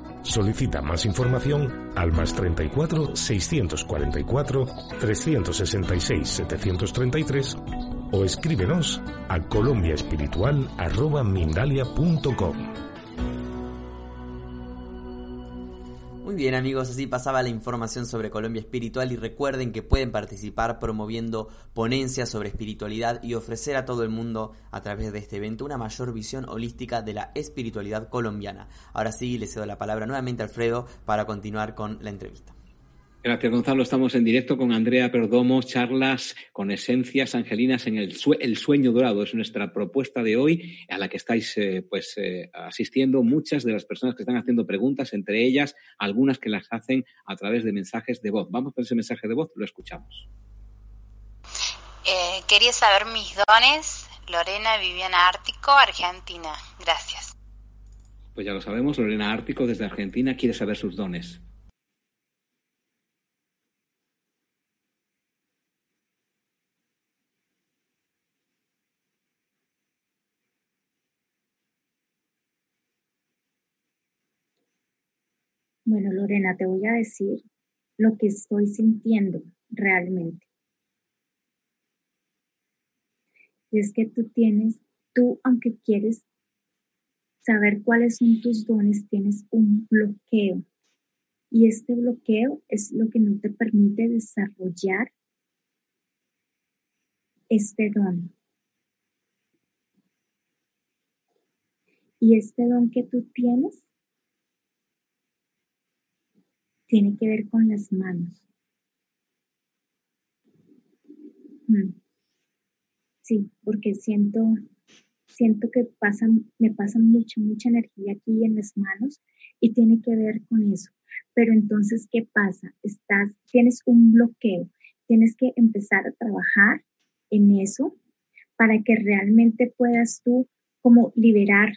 Solicita más información al más 34 644 366 733 o escríbenos a colombiaespiritual.mindalia.com. Bien amigos, así pasaba la información sobre Colombia Espiritual y recuerden que pueden participar promoviendo ponencias sobre espiritualidad y ofrecer a todo el mundo a través de este evento una mayor visión holística de la espiritualidad colombiana. Ahora sí, le cedo la palabra nuevamente a Alfredo para continuar con la entrevista. Gracias, Gonzalo. Estamos en directo con Andrea Perdomo, charlas con esencias angelinas en el, sueño dorado. Es nuestra propuesta de hoy a la que estáis eh, pues, eh, asistiendo muchas de las personas que están haciendo preguntas, entre ellas algunas que las hacen a través de mensajes de voz. Vamos con ese mensaje de voz, lo escuchamos. Eh, quería saber mis dones. Lorena Viviana Ártico, Argentina. Gracias. Pues ya lo sabemos, Lorena Ártico desde Argentina quiere saber sus dones. Bueno, Lorena, te voy a decir lo que estoy sintiendo realmente. Y es que tú tienes, tú aunque quieres saber cuáles son tus dones, tienes un bloqueo. Y este bloqueo es lo que no te permite desarrollar este don. Y este don que tú tienes tiene que ver con las manos. Mm. Sí, porque siento, siento que pasan, me pasa mucha, mucha energía aquí en las manos y tiene que ver con eso. Pero entonces, ¿qué pasa? Estás, tienes un bloqueo, tienes que empezar a trabajar en eso para que realmente puedas tú como liberar,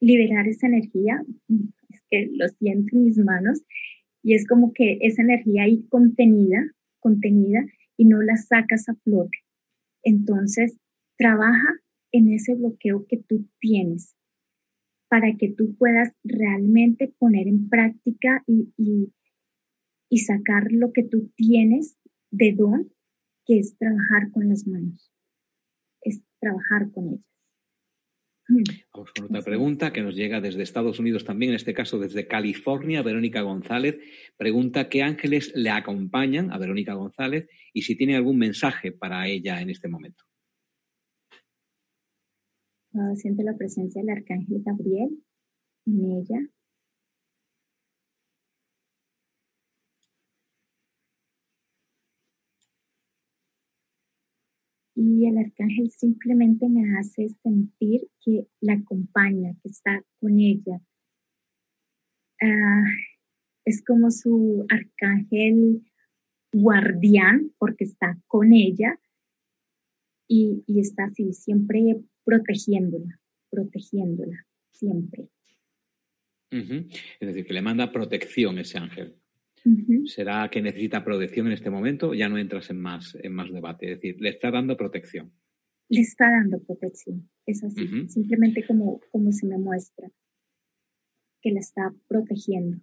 liberar esa energía. Es que lo siento en mis manos y es como que esa energía ahí contenida, contenida y no la sacas a flote. Entonces, trabaja en ese bloqueo que tú tienes para que tú puedas realmente poner en práctica y, y sacar lo que tú tienes de don, que es trabajar con las manos, es trabajar con ellas. Vamos con otra pregunta que nos llega desde Estados Unidos también, en este caso desde California. Verónica González pregunta qué ángeles le acompañan a Verónica González y si tiene algún mensaje para ella en este momento. Ah, siente la presencia del arcángel Gabriel en ella. Y el arcángel simplemente me hace sentir que la acompaña, que está con ella. Ah, es como su arcángel guardián porque está con ella y, está así, siempre protegiéndola, protegiéndola, siempre. Es decir, que le manda protección ese ángel. ¿Será que necesita protección en este momento? Ya no entras en más, en más debate. Es decir, le está dando protección. Le está dando protección. Es así. Simplemente como, como se me muestra que la está protegiendo.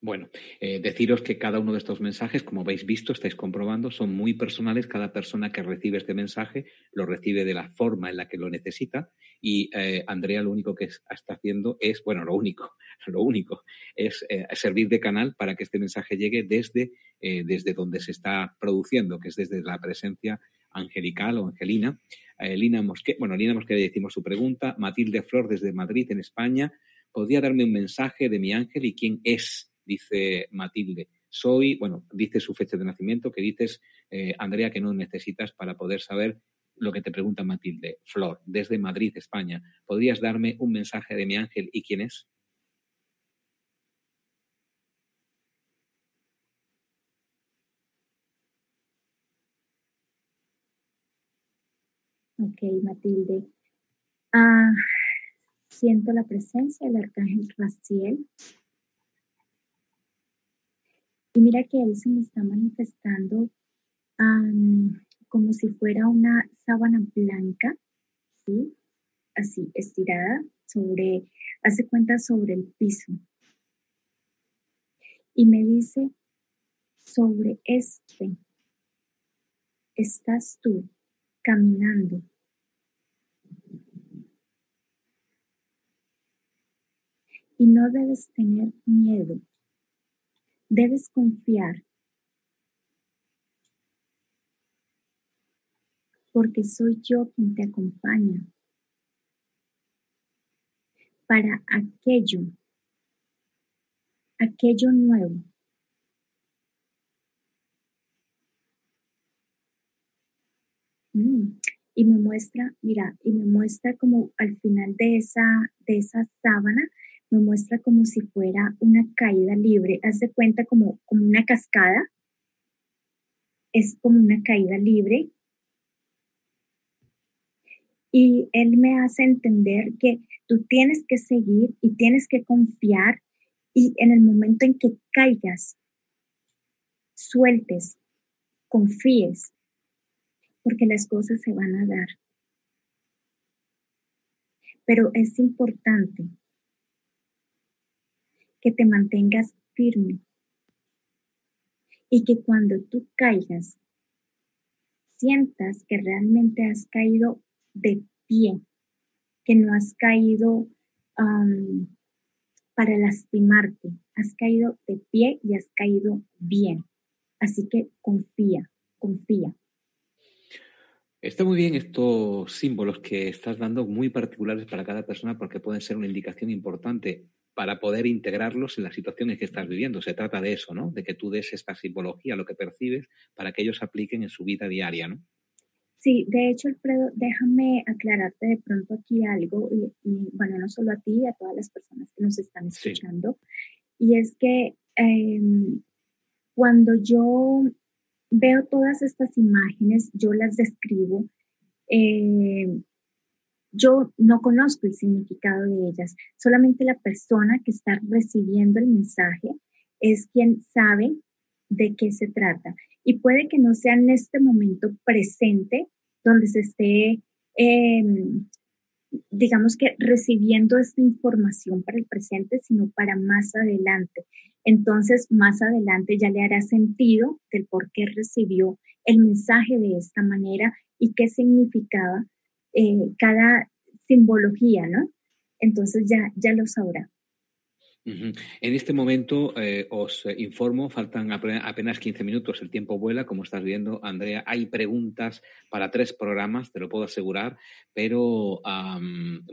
Bueno, eh, deciros que cada uno de estos mensajes, como habéis visto, estáis comprobando, son muy personales. Cada persona que recibe este mensaje lo recibe de la forma en la que lo necesita. Y eh, Andrea lo único que está haciendo es, bueno, lo único, (laughs) lo único es eh, servir de canal para que este mensaje llegue desde, desde donde se está produciendo, que es desde la presencia angelical o angelina. Lina Mosque, bueno, Lina Mosque decimos su pregunta. Matilde Flor desde Madrid, en España. ¿Podría darme un mensaje de mi ángel y quién es? dice Matilde. Soy, bueno, dice su fecha de nacimiento, que dices, eh, Andrea, que no necesitas para poder saber lo que te pregunta Matilde. Flor, desde Madrid, España, ¿podrías darme un mensaje de mi ángel y quién es? Ok, Matilde. Ah, siento la presencia del arcángel Raciel y mira que él se me está manifestando como si fuera una sábana blanca, ¿sí? Así, estirada sobre, hace cuenta sobre el piso. Y me dice, sobre este estás tú caminando. Y no debes tener miedo debes confiar porque soy yo quien te acompaña para aquello, aquello nuevo. Mm, y me muestra, mira, y me muestra como al final de esa, de esa sábana, me muestra como si fuera una caída libre. Haz de cuenta como, como una cascada. Es como una caída libre y él me hace entender que tú tienes que seguir y tienes que confiar y en el momento en que caigas, sueltes, confíes, porque las cosas se van a dar. Pero es importante que te mantengas firme y que cuando tú caigas, sientas que realmente has caído de pie, que no has caído para lastimarte, has caído de pie y has caído bien. Así que confía, confía. Está muy bien estos símbolos que estás dando, muy particulares para cada persona, porque pueden ser una indicación importante para poder integrarlos en las situaciones que estás viviendo. Se trata de eso, ¿no? De que tú des esta simbología, lo que percibes, para que ellos apliquen en su vida diaria, ¿no? Sí, de hecho, Alfredo, déjame aclararte de pronto aquí algo, y, bueno, no solo a ti, a todas las personas que nos están escuchando, y es que em, cuando yo veo todas estas imágenes, yo las describo, em, yo no conozco el significado de ellas, solamente la persona que está recibiendo el mensaje es quien sabe de qué se trata. Y puede que no sea en este momento presente donde se esté, em, digamos que recibiendo esta información para el presente, sino para más adelante. Entonces, más adelante ya le hará sentido del por qué recibió el mensaje de esta manera y qué significaba eh, cada simbología, ¿no? Entonces ya, ya lo sabrá. En este momento eh, os eh, informo, faltan apenas 15 minutos, el tiempo vuela, como estás viendo, Andrea. Hay preguntas para tres programas, te lo puedo asegurar, pero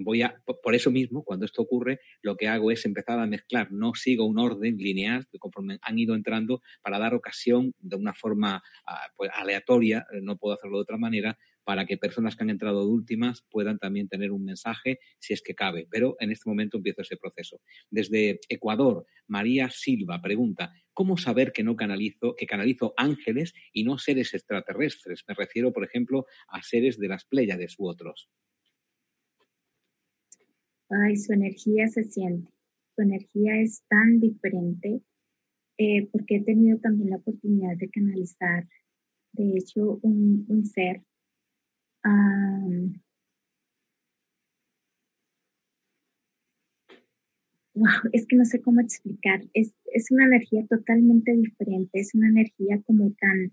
voy a, por eso mismo, cuando esto ocurre, lo que hago es empezar a mezclar, no sigo un orden lineal, conforme han ido entrando, para dar ocasión de una forma ah, pues, aleatoria, eh, no puedo hacerlo de otra manera, para que personas que han entrado de últimas puedan también tener un mensaje si es que cabe. Pero en este momento empiezo ese proceso. Desde Ecuador, María Silva pregunta, ¿cómo saber que no canalizo, que canalizo ángeles y no seres extraterrestres? Me refiero, por ejemplo, a seres de las Pléyades u otros. Ay, su energía se siente. Su energía es tan diferente eh, porque he tenido también la oportunidad de canalizar, de hecho, un ser wow, es que no sé cómo explicar. Es, una energía totalmente diferente, es una energía como tan,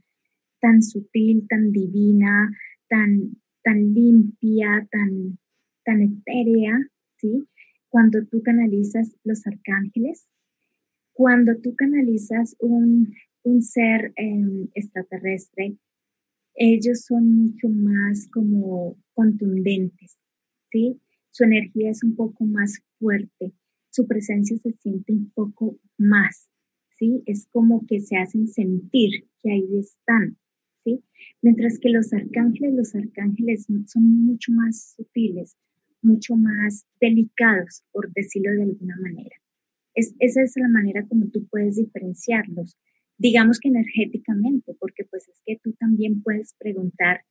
tan sutil, tan divina, tan, tan limpia, tan, tan etérea, ¿sí? Cuando tú canalizas los arcángeles, cuando tú canalizas un, ser em, extraterrestre, ellos son mucho más como contundentes, ¿sí? Su energía es un poco más fuerte, su presencia se siente un poco más, ¿sí? Es como que se hacen sentir que ahí están, ¿sí? Mientras que los arcángeles, los arcángeles son mucho más sutiles, mucho más delicados, por decirlo de alguna manera. Es, esa es la manera como tú puedes diferenciarlos digamos que energéticamente, porque pues es que tú también puedes preguntar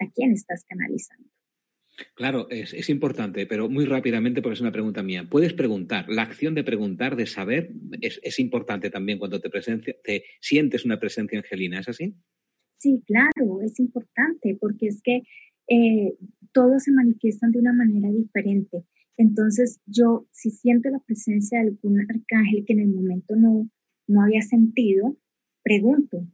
a quién estás canalizando. Claro, es, importante, pero muy rápidamente, porque es una pregunta mía. Puedes preguntar, la acción de preguntar, de saber, es, importante también cuando te, te sientes una presencia angelina, ¿es así? Sí, claro, es importante, porque es que eh, todos se manifiestan de una manera diferente. Entonces, yo, si siento la presencia de algún arcángel que en el momento no, no había sentido, pregunto,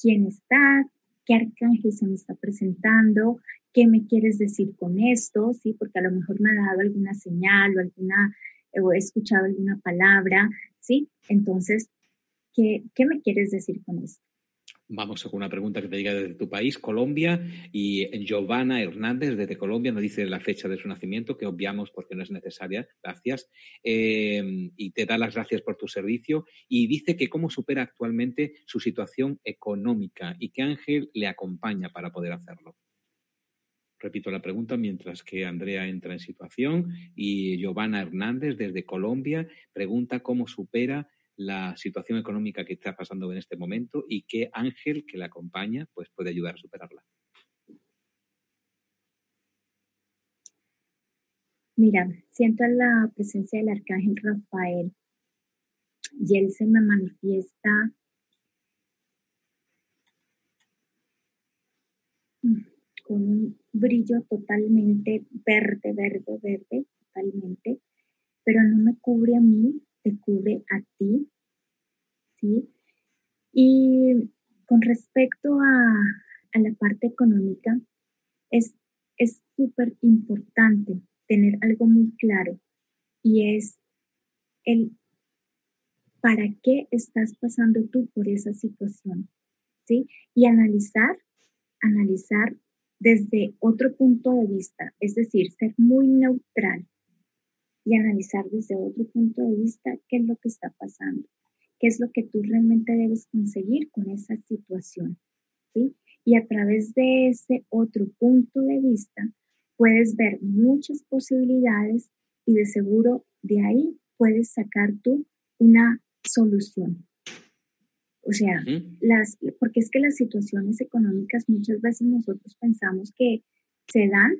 ¿quién está? ¿Qué arcángel se me está presentando? ¿Qué me quieres decir con esto? Sí, porque a lo mejor me ha dado alguna señal o alguna, o he escuchado alguna palabra, ¿sí? Entonces, ¿Qué, ¿Qué me quieres decir con esto? Vamos con una pregunta que te llega desde tu país, Colombia, y Giovanna Hernández desde Colombia nos dice la fecha de su nacimiento, que obviamos porque no es necesaria, gracias, eh, y te da las gracias por tu servicio, y dice que cómo supera actualmente su situación económica y qué ángel le acompaña para poder hacerlo. Repito la pregunta mientras que Andrea entra en situación. Y Giovanna Hernández desde Colombia pregunta cómo supera la situación económica que está pasando en este momento y qué ángel que la acompaña pues puede ayudar a superarla. Mira, siento la presencia del arcángel Rafael y él se me manifiesta con un brillo totalmente verde, verde, verde, totalmente, pero no me cubre a mí, cubre a ti, ¿sí? Y con respecto a, la parte económica, es súper importante tener algo muy claro y es el para qué estás pasando tú por esa situación, ¿sí? Y analizar, analizar desde otro punto de vista, es decir, ser muy neutral y analizar desde otro punto de vista qué es lo que está pasando, qué es lo que tú realmente debes conseguir con esa situación. ¿sí? Y a través de ese otro punto de vista puedes ver muchas posibilidades y de seguro de ahí puedes sacar tú una solución. O sea, las, porque es que las situaciones económicas muchas veces nosotros pensamos que se dan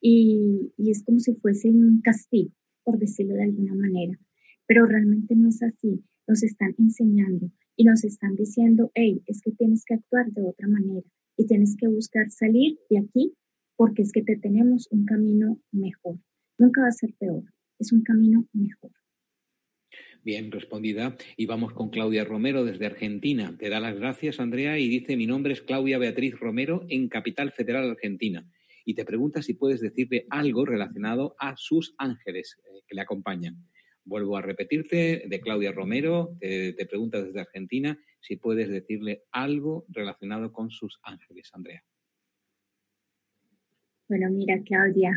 y, y es como si fuese un castigo por decirlo de alguna manera. Pero realmente no es así. Nos están enseñando y nos están diciendo, hey, es que tienes que actuar de otra manera y tienes que buscar salir de aquí porque es que te tenemos un camino mejor. Nunca va a ser peor, es un camino mejor. Bien, respondida. Y vamos con Claudia Romero desde Argentina. Te da las gracias, Andrea, y dice, mi nombre es Claudia Beatriz Romero en Capital Federal Argentina y te pregunta si puedes decirle algo relacionado a sus ángeles eh, que le acompañan. Vuelvo a repetirte, de Claudia Romero, te, te, pregunta desde Argentina si puedes decirle algo relacionado con sus ángeles, Andrea. Bueno, mira, Claudia,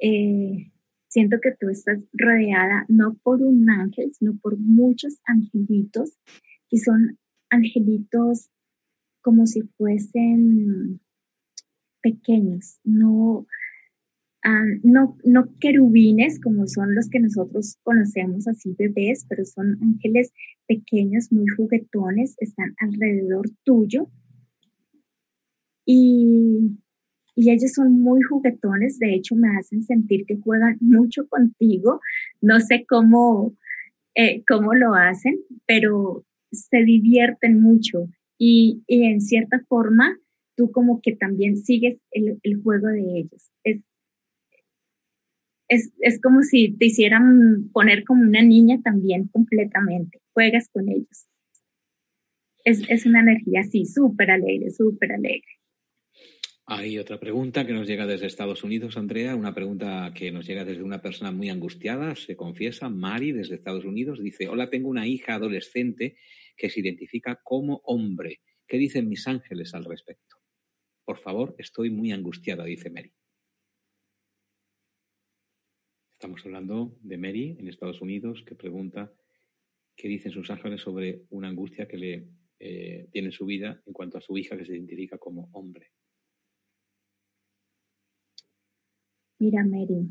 eh, siento que tú estás rodeada no por un ángel, sino por muchos angelitos, y son angelitos como si fuesen pequeños, no, no, no querubines como son los que nosotros conocemos así bebés, pero son ángeles pequeños, muy juguetones, están alrededor tuyo. Y, y ellos son muy juguetones, de hecho me hacen sentir que juegan mucho contigo. No sé cómo, eh, cómo lo hacen, pero se divierten mucho y, y en cierta forma tú como que también sigues el, juego de ellos. Es, es, como si te hicieran poner como una niña también completamente, juegas con ellos. Es, es una energía así, súper alegre, súper alegre. Hay otra pregunta que nos llega desde Estados Unidos, Andrea, una pregunta que nos llega desde una persona muy angustiada, se confiesa, Mari, desde Estados Unidos, dice, hola, tengo una hija adolescente que se identifica como hombre. ¿Qué dicen mis ángeles al respecto? Por favor, estoy muy angustiada, dice Mary. Estamos hablando de Mary en Estados Unidos que pregunta qué dicen sus ángeles sobre una angustia que le eh, tiene en su vida en cuanto a su hija que se identifica como hombre. Mira, Mary,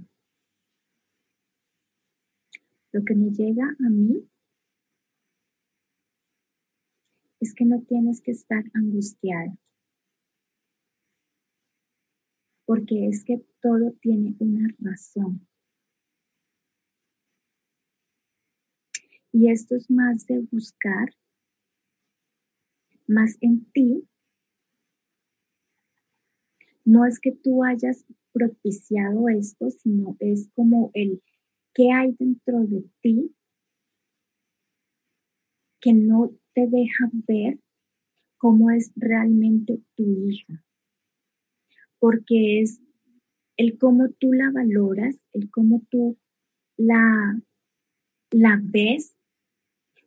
lo que me llega a mí es que no tienes que estar angustiada. Porque es que todo tiene una razón. Y esto es más de buscar más en ti. No es que tú hayas propiciado esto, sino es como el que hay dentro de ti que no te deja ver cómo es realmente tu hija porque es el cómo tú la valoras, el cómo tú la, la ves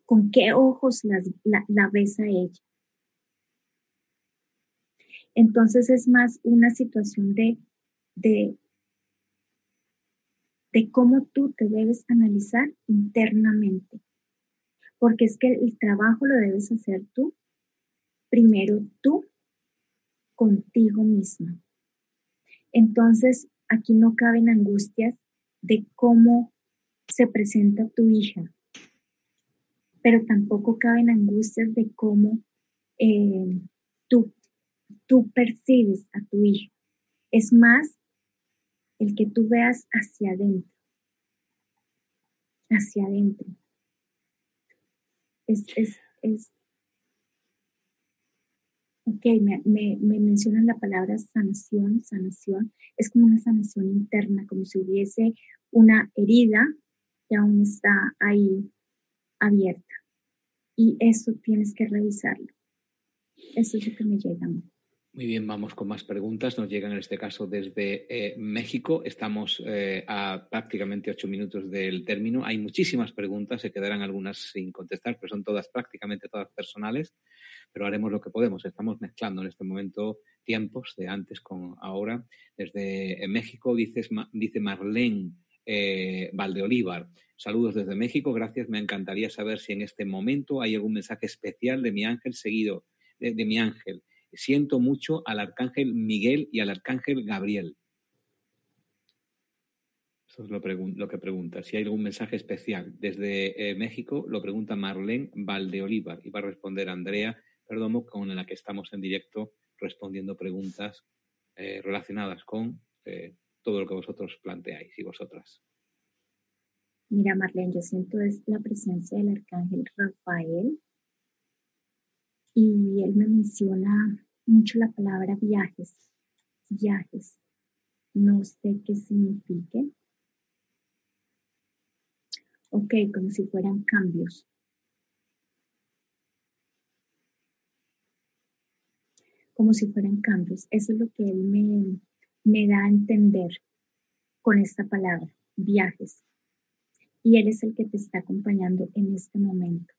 con qué ojos la, ves a ella. Entonces es más una situación de, de, de cómo tú te debes analizar internamente. Porque es que el trabajo lo debes hacer tú, primero tú, contigo mismo. Entonces, aquí no caben angustias de cómo se presenta tu hija, pero tampoco caben angustias de cómo eh, tú, tú percibes a tu hija. Es más el que tú veas hacia adentro, hacia adentro. Es, es, es, ok, me, me, me, mencionan la palabra sanación, sanación, es como una sanación interna, como si hubiese una herida que aún está ahí abierta. Y eso tienes que revisarlo. Eso es lo que me llega. Muy bien, vamos con más preguntas. Nos llegan en este caso desde eh, México. Estamos eh, a prácticamente ocho minutos del término. Hay muchísimas preguntas, se quedarán algunas sin contestar, pero son todas prácticamente todas personales. Pero haremos lo que podemos. Estamos mezclando en este momento tiempos de antes con ahora. Desde eh, México dices, dice Marlene Valdeolívar. Saludos desde México. Gracias. Me encantaría saber si en este momento hay algún mensaje especial de mi ángel seguido de mi ángel siento mucho al arcángel Miguel y al arcángel Gabriel. Eso es lo, que pregunta. Si hay algún mensaje especial. Desde eh, México lo pregunta Marlene Valdeolívar y va a responder Andrea Perdomo, con la que estamos en directo respondiendo preguntas eh, relacionadas con eh, todo lo que vosotros planteáis y vosotras. Mira, Marlene, yo siento es la presencia del arcángel Rafael y él me menciona mucho la palabra viajes, viajes. No sé qué signifique. Ok, como si fueran cambios. Como si fueran cambios. Eso es lo que él me, me da a entender con esta palabra, viajes. Y él es el que te está acompañando en este momento.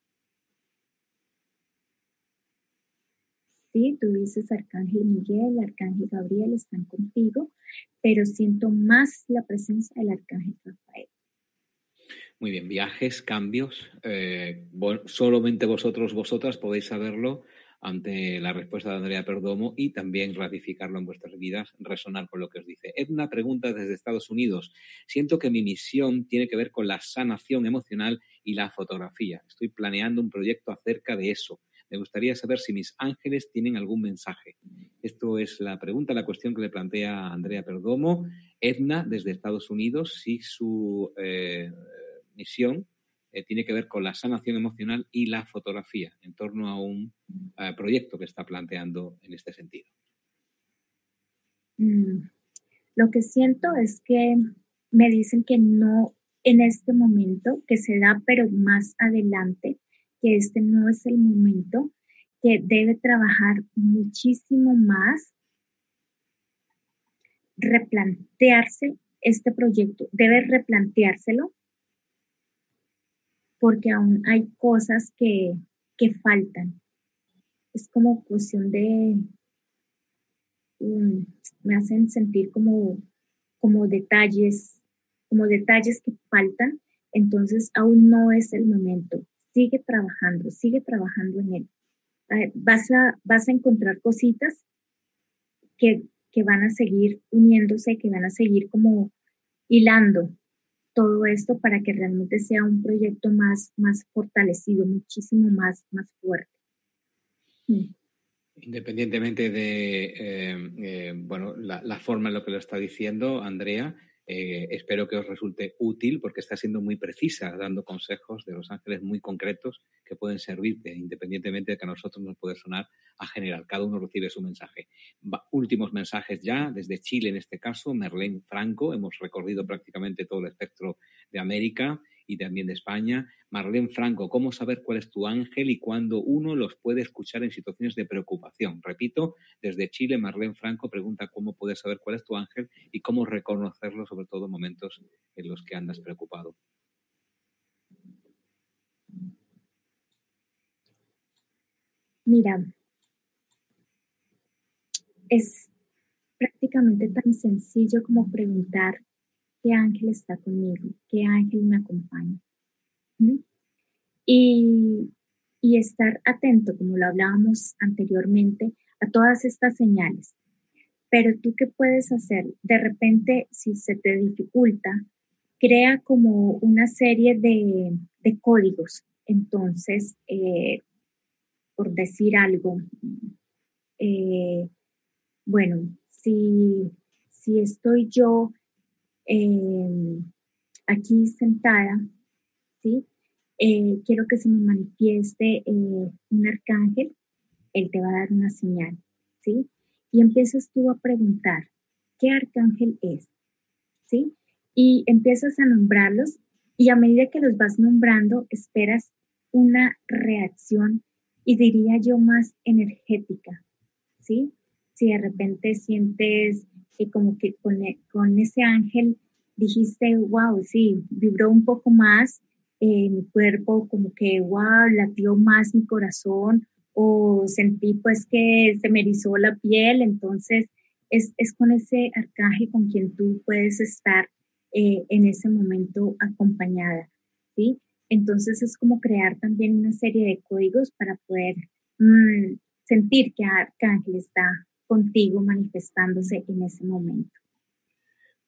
tú dices Arcángel Miguel, Arcángel Gabriel están contigo, pero siento más la presencia del Arcángel Rafael. Muy bien, viajes, cambios, eh, solamente vosotros, vosotras podéis saberlo ante la respuesta de Andrea Perdomo y también ratificarlo en vuestras vidas, resonar con lo que os dice. Edna pregunta desde Estados Unidos. Siento que mi misión tiene que ver con la sanación emocional y la fotografía. Estoy planeando un proyecto acerca de eso. Me gustaría saber si mis ángeles tienen algún mensaje. Esto es la pregunta, la cuestión que le plantea Andrea Perdomo. Edna, desde Estados Unidos, si su eh, misión eh, tiene que ver con la sanación emocional y la fotografía en torno a un eh, proyecto que está planteando en este sentido. Mm, lo que siento es que me dicen que no en este momento, que se da, pero más adelante, que este no es el momento, que debe trabajar muchísimo más, replantearse este proyecto, debe replanteárselo porque aún hay cosas que, que faltan. Es como cuestión de, mm, me hacen sentir como, como detalles, como detalles que faltan, entonces aún no es el momento sigue trabajando, sigue trabajando en él. Vas a, vas a encontrar cositas que, que van a seguir uniéndose, que van a seguir como hilando todo esto para que realmente sea un proyecto más, más fortalecido, muchísimo más, más fuerte. Mm. Independientemente de eh, eh, bueno, la, la, forma en lo que lo está diciendo Andrea, eh, espero que os resulte útil porque está siendo muy precisa, dando consejos de los ángeles muy concretos que pueden servirte, independientemente de que a nosotros nos puede sonar a general. Cada uno recibe su mensaje. últimos mensajes ya, desde Chile en este caso, Merlén Franco. Hemos recorrido prácticamente todo el espectro de América y también de España. Marlene Franco, ¿cómo saber cuál es tu ángel y cuándo uno los puede escuchar en situaciones de preocupación? Repito, desde Chile, Marlene Franco pregunta cómo puedes saber cuál es tu ángel y cómo reconocerlo, sobre todo en momentos en los que andas preocupado. Mira, es prácticamente tan sencillo como preguntar ángel está conmigo, qué ángel me acompaña. Y, y estar atento, como lo hablábamos anteriormente, a todas estas señales. Pero tú qué puedes hacer? De repente, si se te dificulta, crea como una serie de, códigos. Entonces, eh, por decir algo, eh, bueno, si, si estoy yo eh, aquí sentada, ¿sí? quiero que se me manifieste un arcángel, él te va a dar una señal, ¿sí? Y empiezas tú a preguntar, ¿qué arcángel es? ¿Sí? Y empiezas a nombrarlos y a medida que los vas nombrando, esperas una reacción y diría yo más energética, ¿sí? Si de repente sientes que como que con, e, con ese ángel dijiste, wow, sí, vibró un poco más eh, mi cuerpo, como que, wow, latió más mi corazón, o sentí pues que se me erizó la piel, entonces es, con ese arcángel con quien tú puedes estar eh, en ese momento acompañada, ¿sí? Entonces es como crear también una serie de códigos para poder mm, sentir que Arcángel está contigo manifestándose en ese momento.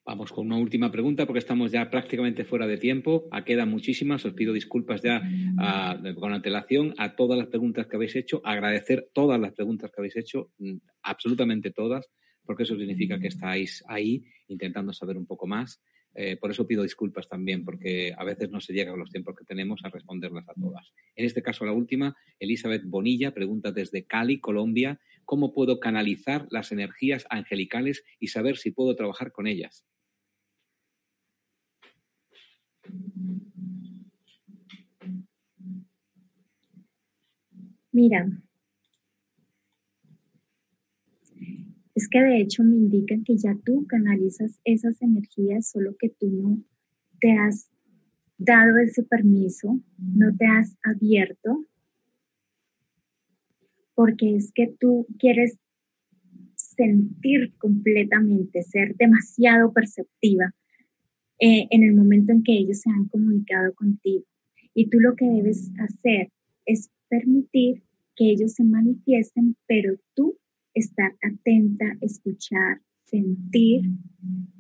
Vamos con una última pregunta porque estamos ya prácticamente fuera de tiempo. A quedan muchísimas. Os pido disculpas ya con antelación a todas las preguntas que habéis hecho. Agradecer todas las preguntas que habéis hecho, mm, absolutamente todas, porque eso significa que estáis ahí intentando saber un poco más. Eh, por eso pido disculpas también, porque a veces no se llega con los tiempos que tenemos a responderlas a todas. En este caso, la última, Elizabeth Bonilla pregunta desde Cali, Colombia, ¿cómo puedo canalizar las energías angelicales y saber si puedo trabajar con ellas? Mira, es que de hecho me indican que ya tú canalizas esas energías, solo que tú no te has dado ese permiso, no te has abierto, porque es que tú quieres sentir completamente, ser demasiado perceptiva eh, en el momento en que ellos se han comunicado contigo. Y tú lo que debes hacer es permitir que ellos se manifiesten, pero tú estar atenta, escuchar, sentir,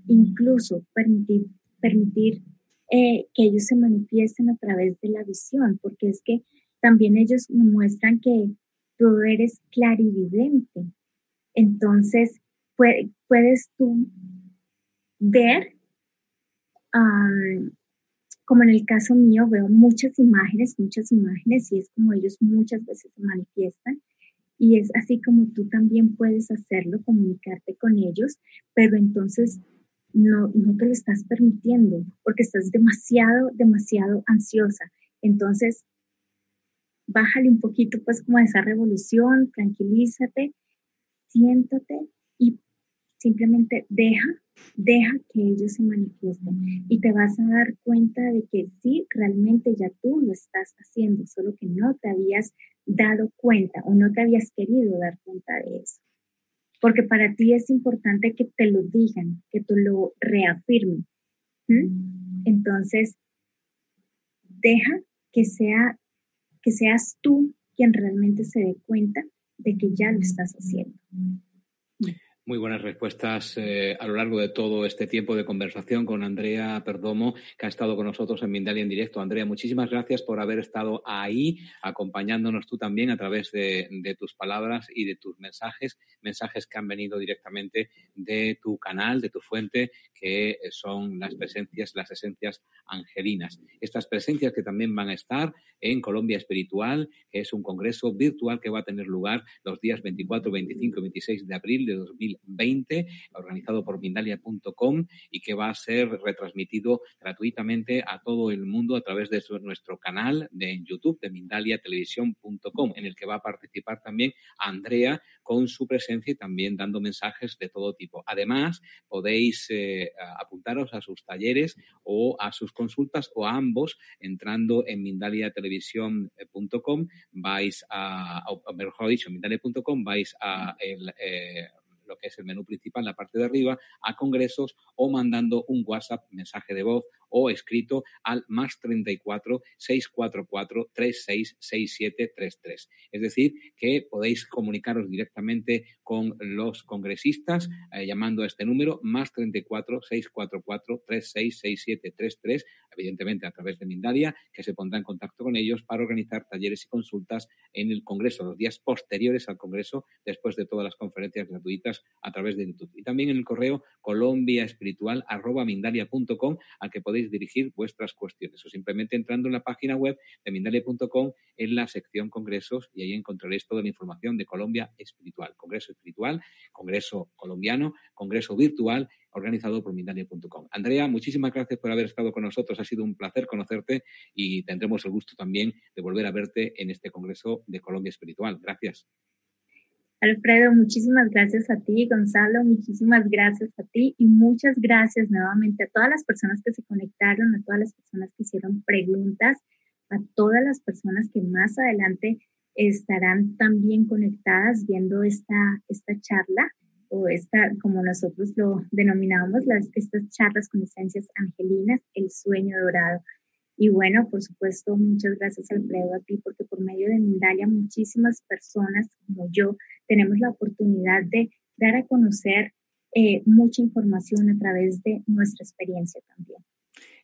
incluso permitir, permitir eh, que ellos se manifiesten a través de la visión, porque es que también ellos muestran que tú eres clarividente. Entonces, puedes tú ver como en el caso mío, veo muchas imágenes, muchas imágenes, y es como ellos muchas veces se manifiestan. Y es así como tú también puedes hacerlo, comunicarte con ellos, pero entonces no, no te lo estás permitiendo porque estás demasiado, demasiado ansiosa. Entonces, bájale un poquito pues como a esa revolución, tranquilízate, siéntate y simplemente deja Deja que ellos se manifiesten y te vas a dar cuenta de que sí, realmente ya tú lo estás haciendo, solo que no te habías dado cuenta o no te habías querido dar cuenta de eso. Porque para ti es importante que te lo digan, que tú lo reafirmen. Entonces, deja que, sea, que seas tú quien realmente se dé cuenta de que ya lo estás haciendo. Muy buenas respuestas eh, a lo largo de todo este tiempo de conversación con Andrea Perdomo, que ha estado con nosotros en Mindalia en directo. Andrea, muchísimas gracias por haber estado ahí, acompañándonos tú también a través de, tus palabras y de tus mensajes, mensajes que han venido directamente de tu canal, de tu fuente, que son las presencias, las esencias angelinas. Estas presencias que también van a estar en Colombia Espiritual, que es un congreso virtual que va a tener lugar los días 24, 25 y 26 de abril de 2020 2020, organizado por Mindalia.com y que va a ser retransmitido gratuitamente a todo el mundo a través de nuestro canal de YouTube de mindaliatelevisión.com, en el que va a participar también Andrea con su presencia y también dando mensajes de todo tipo. Además, podéis eh, apuntaros a sus talleres o a sus consultas o a ambos entrando en mindaliatelevisión.com, vais a, mejor dicho, mindalia.com, vais a el, eh, lo que es el menú principal, la parte de arriba, a congresos o mandando un WhatsApp, mensaje de voz o escrito al más 34 644 366733. Es decir, que podéis comunicaros directamente con los congresistas eh, llamando a este número más 34 644 366733, evidentemente a través de Mindalia, que se pondrá en contacto con ellos para organizar talleres y consultas en el Congreso, los días posteriores al Congreso, después de todas las conferencias gratuitas a través de YouTube. Y también en el correo colombiaespiritual.mindalia.com al que podéis dirigir vuestras cuestiones o simplemente entrando en la página web de Mindalia.com en la sección Congresos y ahí encontraréis toda la información de Colombia Espiritual, Congreso Espiritual, Congreso Colombiano, Congreso Virtual organizado por Mindalia.com. Andrea, muchísimas gracias por haber estado con nosotros. Ha sido un placer conocerte y tendremos el gusto también de volver a verte en este Congreso de Colombia Espiritual. Gracias. Alfredo, muchísimas gracias a ti, Gonzalo, muchísimas gracias a ti y muchas gracias nuevamente a todas las personas que se conectaron, a todas las personas que hicieron preguntas, a todas las personas que más adelante estarán también conectadas viendo esta, esta charla o esta, como nosotros lo denominamos, las, estas charlas con esencias angelinas, el sueño dorado. Y bueno, por supuesto, muchas gracias Alfredo a ti, porque por medio de Mindalia muchísimas personas como yo tenemos la oportunidad de dar a conocer eh, mucha información a través de nuestra experiencia también.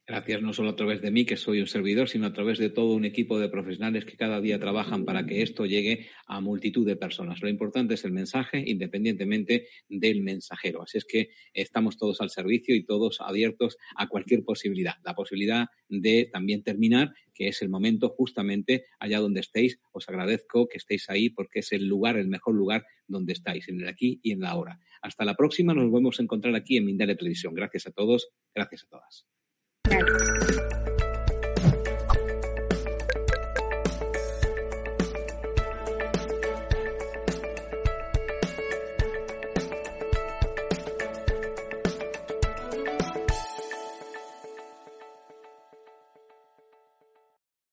Gracias no solo a través de mí, que soy un servidor, sino a través de todo un equipo de profesionales que cada día trabajan para que esto llegue a multitud de personas. Lo importante es el mensaje, independientemente del mensajero. Así es que estamos todos al servicio y todos abiertos a cualquier posibilidad. La posibilidad de también terminar, que es el momento justamente allá donde estéis. Os agradezco que estéis ahí porque es el lugar, el mejor lugar donde estáis, en el aquí y en la ahora. Hasta la próxima, nos volvemos a encontrar aquí en Mindalia Televisión. Gracias a todos, gracias a todas. Gracias.